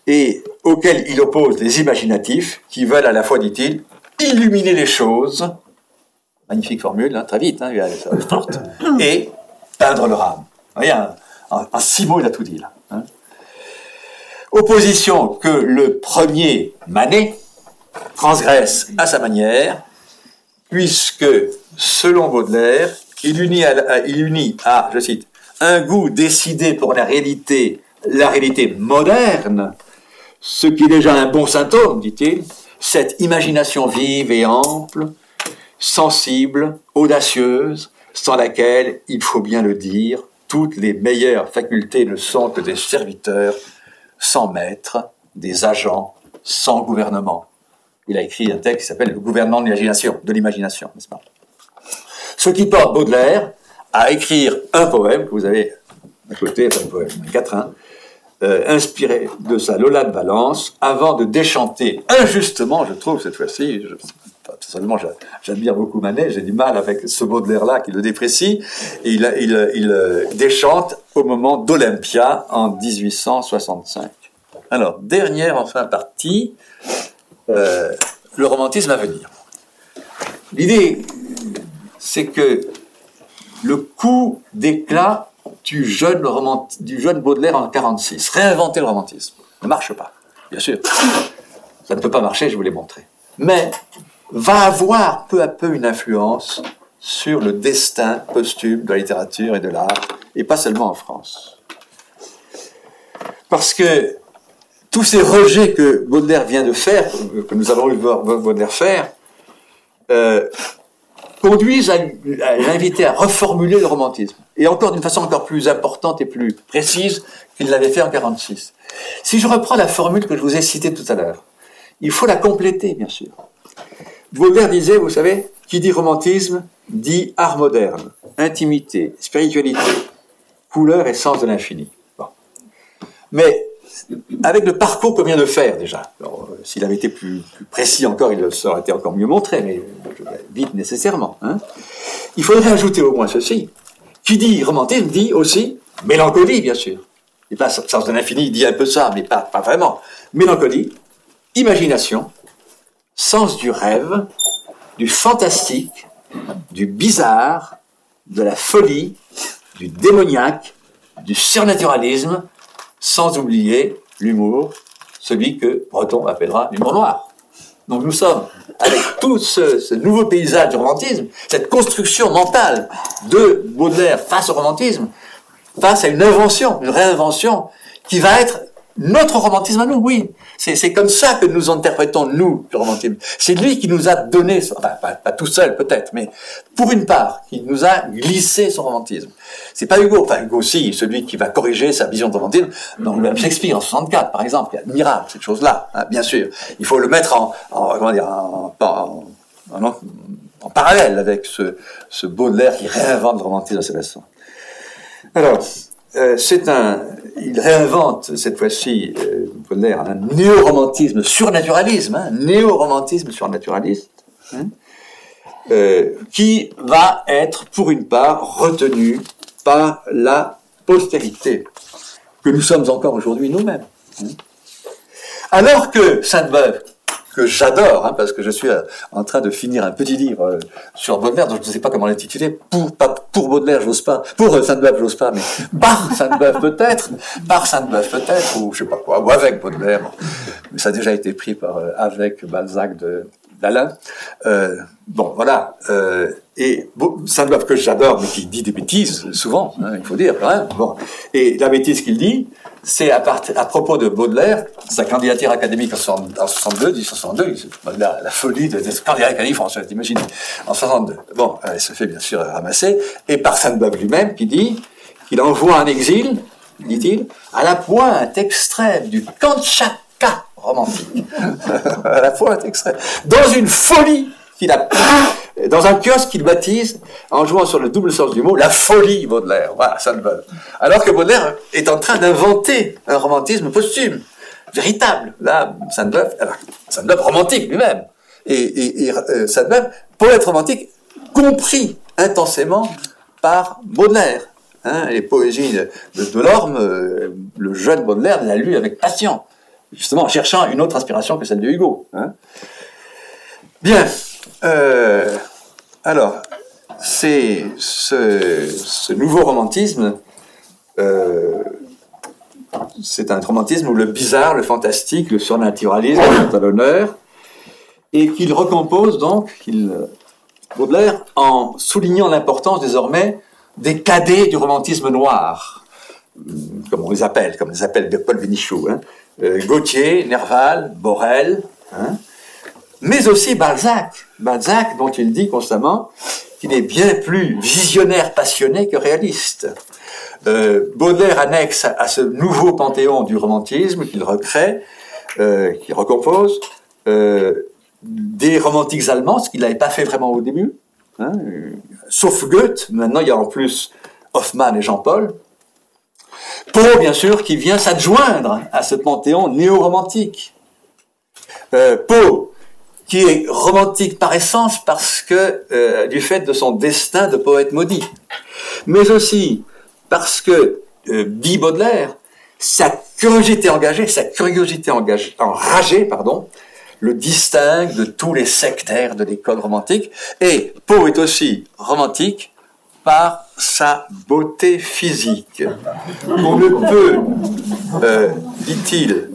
et auxquels il oppose les imaginatifs, qui veulent à la fois, dit-il, illuminer les choses, magnifique formule, très vite, et peindre leur âme. Voyez, six mots, il a tout dit là. Opposition que le premier Manet transgresse à sa manière, puisque, selon Baudelaire, il unit à, il je cite, un goût décidé pour la réalité, la réalité moderne, ce qui est déjà un bon symptôme, dit-il, cette imagination vive et ample, sensible, audacieuse, sans laquelle, il faut bien le dire, toutes les meilleures facultés ne sont que des serviteurs sans maître, des agents sans gouvernement. Il a écrit un texte qui s'appelle Le gouvernement de l'imagination, n'est-ce pas? Ce qui porte Baudelaire à écrire un poème que vous avez à côté, un poème, un quatrain, euh, inspiré de sa Lola de Valence, avant de déchanter injustement, je trouve cette fois-ci, personnellement j'admire beaucoup Manet, j'ai du mal avec ce Baudelaire-là qui le déprécie, il euh, déchante au moment d'Olympia en 1865. Alors, dernière enfin partie, euh, le romantisme à venir. L'idée c'est que le coup d'éclat du jeune, du jeune Baudelaire en 46, réinventer le romantisme, ne marche pas, bien sûr. Ça ne peut pas marcher, je vous l'ai montré. Mais va avoir peu à peu une influence sur le destin posthume de la littérature et de l'art, et pas seulement en France. Parce que tous ces rejets que Baudelaire vient de faire, que nous eu voir Baudelaire faire, euh, conduisent à, l'inviter à reformuler le romantisme. Et encore d'une façon encore plus importante et plus précise qu'il l'avait fait en 46. Si je reprends la formule que je vous ai citée tout à l'heure, il faut la compléter, bien sûr. Baudelaire disait, vous savez, qui dit romantisme dit art moderne, intimité, spiritualité, couleur et sens de l'infini. Mais avec le parcours qu'on vient de faire déjà. Euh, s'il avait été plus, précis encore, il aurait été encore mieux montré, mais vais vite nécessairement. Hein. Il faudrait ajouter au moins ceci. Qui dit romantisme dit aussi mélancolie, bien sûr. Et pas sens de l'infini, dit un peu ça, mais pas vraiment. Mélancolie, imagination, sens du rêve, du fantastique, du bizarre, de la folie, du démoniaque, du surnaturalisme, sans oublier l'humour, celui que Breton appellera l'humour noir. Donc nous sommes, avec tout ce, nouveau paysage du romantisme, cette construction mentale de Baudelaire face au romantisme, face à une invention, une réinvention, qui va être notre romantisme à nous, oui. C'est comme ça que nous interprétons, nous, le romantisme. C'est lui qui nous a donné, enfin, pas, tout seul peut-être, mais pour une part, qui nous a glissé son romantisme. C'est pas Hugo, enfin Hugo aussi, celui qui va corriger sa vision de romantisme, dans le Shakespeare en 64, par exemple, a admirable cette chose-là, hein, bien sûr. Il faut le mettre en, comment dire, en, en, parallèle avec ce, ce Baudelaire qui réinvente le romantisme à Sébastien. Alors, euh, c'est un, il réinvente cette fois-ci euh, un néo-romantisme, surnaturalisme, hein, néo-romantisme surnaturaliste, hein, euh, qui va être pour une part retenu par la postérité, que nous sommes encore aujourd'hui nous-mêmes. Hein. Alors que Sainte-Beuve, j'adore, hein, parce que je suis euh, en train de finir un petit livre euh, sur Baudelaire, donc je ne sais pas comment l'intituler. Pour, pas pour Baudelaire, j'ose pas. Pour euh, Sainte-Beuve, j'ose pas, mais par Sainte-Beuve peut-être, par Sainte-Beuve peut-être, ou je sais pas quoi, ou avec Baudelaire. Mais ça a déjà été pris par avec Balzac de d'Alain. bon, voilà. Et Sainte-Beuve que j'adore, mais qui dit des bêtises souvent, hein, il faut dire. Hein, bon. Et la bêtise qu'il dit, c'est à, propos de Baudelaire, sa candidature académique en, 62, 1862, la, la folie de cette candidature académique française, t'imagines, en 62. Bon, elle se fait bien sûr ramasser, et par Sainte-Beuve lui-même qui dit qu'il envoie en exil, dit-il, à la pointe extrême du Kamtchatka romantique. à la pointe extrême. Dans une folie qu'il a dans un kiosque qu'il baptise, en jouant sur le double sens du mot, la folie Baudelaire. Voilà, ça veut. Alors que Baudelaire est en train d'inventer un romantisme posthume, véritable. Là, Sainte-Beuve, Sainte-Beuve romantique lui-même. Et, et, et euh, Sainte-Beuve, poète romantique, compris intensément par Baudelaire. Hein, les poésies de Delorme, euh, le jeune Baudelaire l'a lu avec passion, justement en cherchant une autre inspiration que celle de Hugo. Hein. Bien. Euh, alors, c'est ce, nouveau romantisme, euh, c'est un romantisme où le bizarre, le fantastique, le surnaturalisme sont à l'honneur, et qu'il recompose donc, qu'il, Baudelaire, en soulignant l'importance désormais des cadets du romantisme noir, comme on les appelle, comme les appelle Paul Bénichou, hein. Euh, Gauthier, Nerval, Borel, hein, mais aussi Balzac. Balzac, dont il dit constamment qu'il est bien plus visionnaire passionné que réaliste. Euh, Baudelaire annexe à, ce nouveau panthéon du romantisme qu'il recrée, euh, qu'il recompose, euh, des romantiques allemands, ce qu'il n'avait pas fait vraiment au début, hein, sauf Goethe. Maintenant, il y a en plus Hoffmann et Jean-Paul. Poe, bien sûr, qui vient s'adjoindre à ce panthéon néo-romantique. Euh, Poe, qui est romantique par essence parce que euh, du fait de son destin de poète maudit, mais aussi parce que euh, dit Baudelaire, sa curiosité engagée, sa curiosité engagée, enragée, pardon, le distingue de tous les sectaires de l'école romantique. Et Poe est aussi romantique par sa beauté physique. On ne peut, euh, dit-il,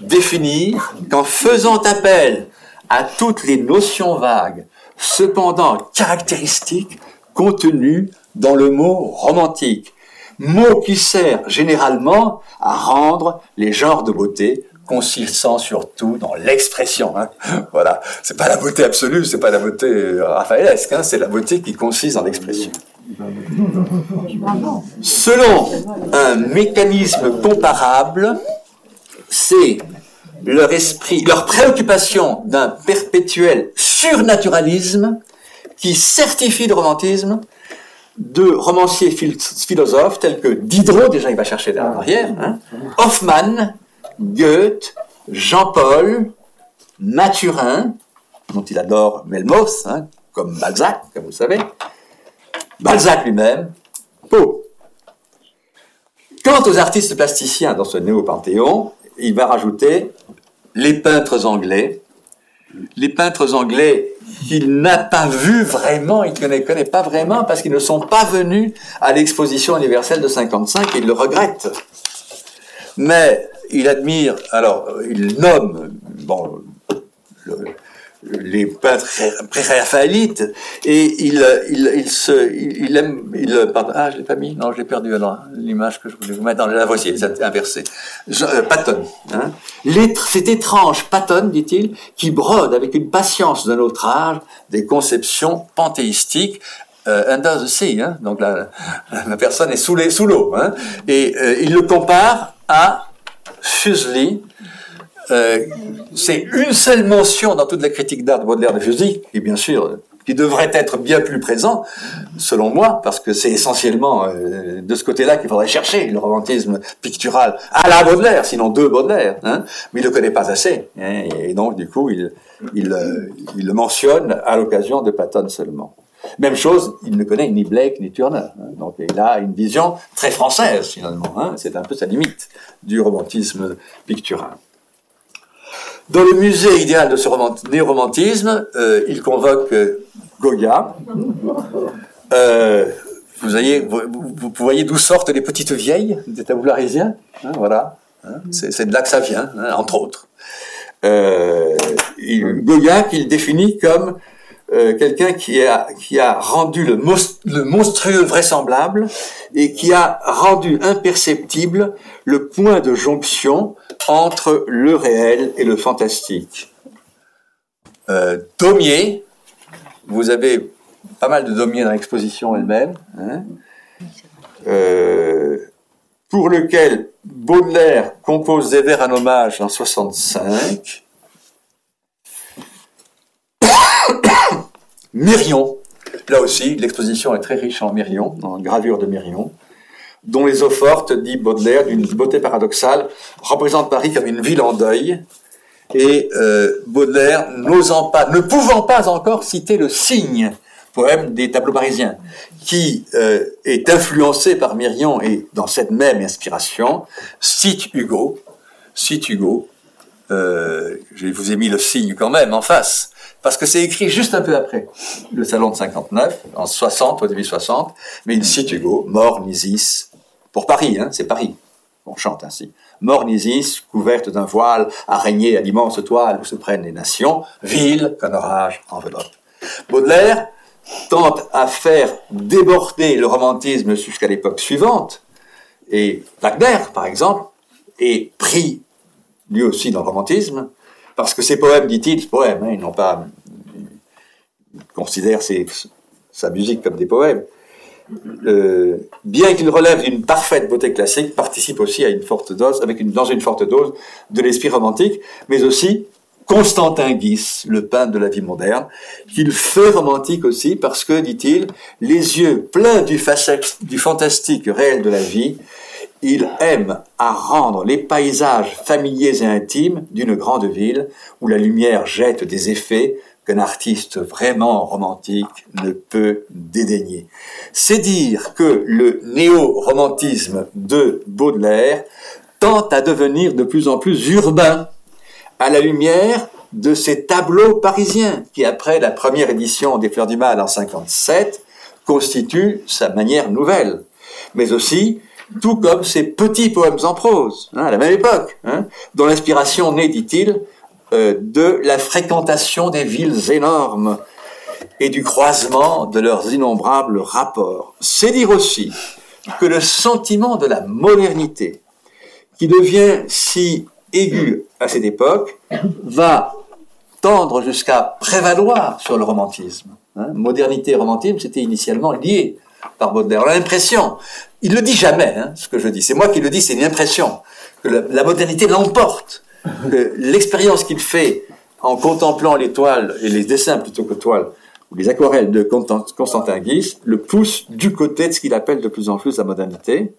définir qu'en faisant appel à toutes les notions vagues, cependant caractéristiques, contenues dans le mot romantique, mot qui sert généralement à rendre les genres de beauté consistant surtout dans l'expression. Hein. Voilà, c'est pas la beauté absolue, c'est pas la beauté raphaëlesque, hein, c'est la beauté qui consiste dans l'expression. Selon un mécanisme comparable, c'est leur esprit, leur préoccupation d'un perpétuel surnaturalisme qui certifie le romantisme de romanciers philosophes tels que Diderot, déjà il va chercher derrière, hein, Hoffmann, Goethe, Jean-Paul, Mathurin, dont il adore Melmoth, hein, comme Balzac, comme vous savez, Balzac lui-même, Poe. Quant aux artistes plasticiens dans ce néo-panthéon, il va rajouter les peintres anglais, les peintres anglais qu'il n'a pas vu vraiment, il ne connaît, pas vraiment, parce qu'ils ne sont pas venus à l'exposition universelle de 55 et il le regrette. Mais il admire, alors il nomme, bon, les peintres pré-raphaélites et il, il, se, il, aime, il, pardon, ah je l'ai pas mis, non je l'ai perdu alors l'image que je voulais vous mettre, dans la voici, c'est inversé. Euh, Patton, hein. c'est étrange Patton, dit-il, qui brode avec une patience d'un autre âge des conceptions panthéistiques euh, under the sea, hein, donc la, la, personne est sous l'eau, hein, et euh, il le compare à Fuseli, euh, c'est une seule mention dans toute la critique d'art de Baudelaire de Fuseli, et bien sûr, qui devrait être bien plus présent, selon moi, parce que c'est essentiellement euh, de ce côté-là qu'il faudrait chercher le romantisme pictural à la Baudelaire, sinon deux Baudelaire, hein, mais il ne le connaît pas assez, hein, et donc du coup il, il, euh, il le mentionne à l'occasion de Patton seulement. Même chose, il ne connaît ni Blake ni Turner. Hein. donc il a une vision très française finalement. Hein, c'est un peu sa limite du romantisme pictural. Dans le musée idéal de ce néo-romantisme, euh, il convoque euh, Goya. Euh, vous voyez, d'où sortent les petites vieilles des taboulariens hein, Voilà, hein, c'est de là que ça vient, hein, entre autres. Goya qu'il définit comme quelqu'un qui a, rendu le, monstrueux vraisemblable et qui a rendu imperceptible le point de jonction entre le réel et le fantastique. Euh, Daumier, vous avez pas mal de Daumier dans l'exposition elle-même, hein, euh, pour lequel Baudelaire compose des vers en hommage en 65. Mirion, là aussi, l'exposition est très riche en Mirion, en gravure de Mirion dont les eaux fortes, dit Baudelaire, d'une beauté paradoxale, représentent Paris comme une ville en deuil. Et euh, Baudelaire, n'osant pas, ne pouvant pas encore citer le signe, poème des tableaux parisiens, qui euh, est influencé par Mirion et dans cette même inspiration, cite Hugo, cite Hugo, euh, je vous ai mis le signe quand même en face, parce que c'est écrit juste un peu après le salon de 59, en 60, au début 60, mais il cite Hugo, mort Nisis, pour Paris, hein, c'est Paris. On chante ainsi. Mornisis, couverte d'un voile, araignée à l'immense toile où se prennent les nations, ville qu'un orage enveloppe. Baudelaire tente à faire déborder le romantisme jusqu'à l'époque suivante, et Wagner, par exemple, est pris lui aussi dans le romantisme, parce que ses poèmes, dit-il, poèmes, hein, ils n'ont pas, ils considèrent sa musique comme des poèmes, euh, bien qu'il relève d'une parfaite beauté classique, participe aussi à une forte dose, dans une forte dose de l'esprit romantique, mais aussi Constantin Guis, le peintre de la vie moderne, qu'il fait romantique aussi parce que, dit-il, les yeux pleins du, du fantastique réel de la vie, il aime à rendre les paysages familiers et intimes d'une grande ville où la lumière jette des effets qu'un artiste vraiment romantique ne peut dédaigner. C'est dire que le néo-romantisme de Baudelaire tente à devenir de plus en plus urbain à la lumière de ces tableaux parisiens qui, après la première édition des Fleurs du Mal en 57, constituent sa manière nouvelle, mais aussi tout comme ces petits poèmes en prose, hein, à la même époque, hein, dont l'inspiration naît, dit-il, de la fréquentation des villes énormes et du croisement de leurs innombrables rapports. C'est dire aussi que le sentiment de la modernité, qui devient si aigu à cette époque, va tendre jusqu'à prévaloir sur le romantisme. Hein. modernité et romantisme, c'était initialement lié par Baudelaire. On a l'impression, il le dit jamais, hein, ce que je dis, c'est moi qui le dis, c'est une impression, que la modernité l'emporte l'expérience qu'il fait en contemplant les toiles et les dessins plutôt que toiles ou les aquarelles de Constantin Guis le pousse du côté de ce qu'il appelle de plus en plus la modernité.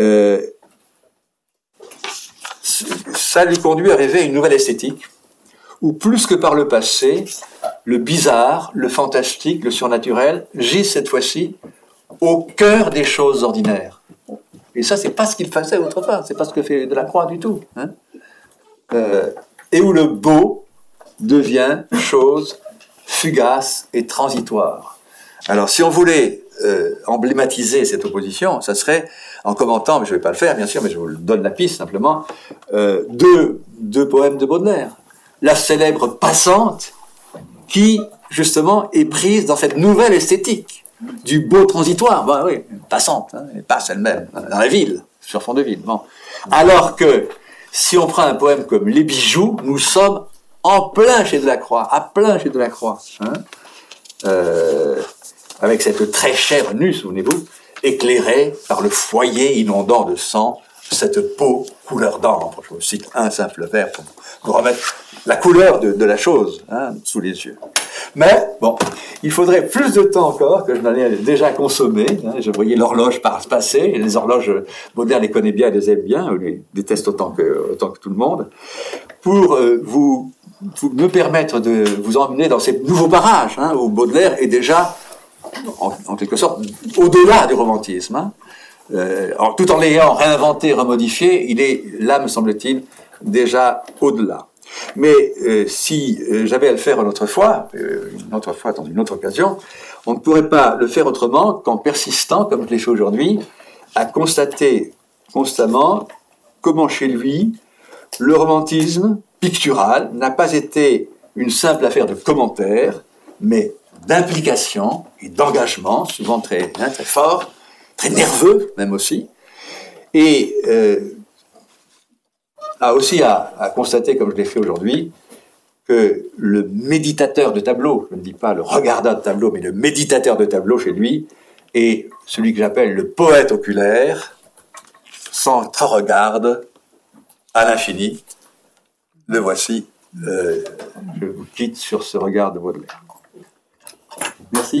Euh, ça lui conduit à rêver une nouvelle esthétique où plus que par le passé, le bizarre, le fantastique, le surnaturel gît cette fois-ci au cœur des choses ordinaires. Et ça, c'est pas ce qu'il faisait autrefois, c'est pas ce que fait Delacroix du tout. Hein. Euh, et où le beau devient chose fugace et transitoire. Alors, si on voulait euh, emblématiser cette opposition, ça serait en commentant, mais je ne vais pas le faire, bien sûr, mais je vous donne la piste simplement, euh, deux, deux poèmes de Baudelaire. La célèbre passante, qui justement est prise dans cette nouvelle esthétique du beau transitoire. Ben oui, passante, hein, elle passe elle-même dans la ville, sur fond de ville. Bon. Alors que si on prend un poème comme Les bijoux, nous sommes en plein chez Delacroix, à plein chez Delacroix. Hein euh, avec cette très chère nue, souvenez-vous, éclairée par le foyer inondant de sang, cette peau couleur d'ambre. Je vous cite un simple vers pour vous remettre la couleur de, la chose hein, sous les yeux. Mais bon, il faudrait plus de temps encore que je n'en ai déjà consommé. Hein, je voyais l'horloge passer, les horloges, Baudelaire les connaît bien, les aime bien, les déteste autant que, autant que tout le monde, pour euh, vous, me permettre de vous emmener dans ces nouveaux parages, hein, où Baudelaire est déjà, en, quelque sorte, au-delà du romantisme. Hein. Euh, tout en l'ayant réinventé, remodifié, il est, là, me semble-t-il, déjà au-delà. Mais euh, si euh, j'avais à le faire une autre fois, euh, une autre fois dans une autre occasion, on ne pourrait pas le faire autrement qu'en persistant, comme je l'ai fait aujourd'hui, à constater constamment comment chez lui le romantisme pictural n'a pas été une simple affaire de commentaire, mais d'implication et d'engagement, souvent très, hein, très fort, très nerveux même aussi, et a aussi à, constater, comme je l'ai fait aujourd'hui, que le méditateur de tableau, je ne dis pas le regardeur de tableau, mais le méditateur de tableau chez lui, est celui que j'appelle le poète oculaire, regarde à l'infini. Le voici. Euh, je vous quitte sur ce regard de Baudelaire. Merci.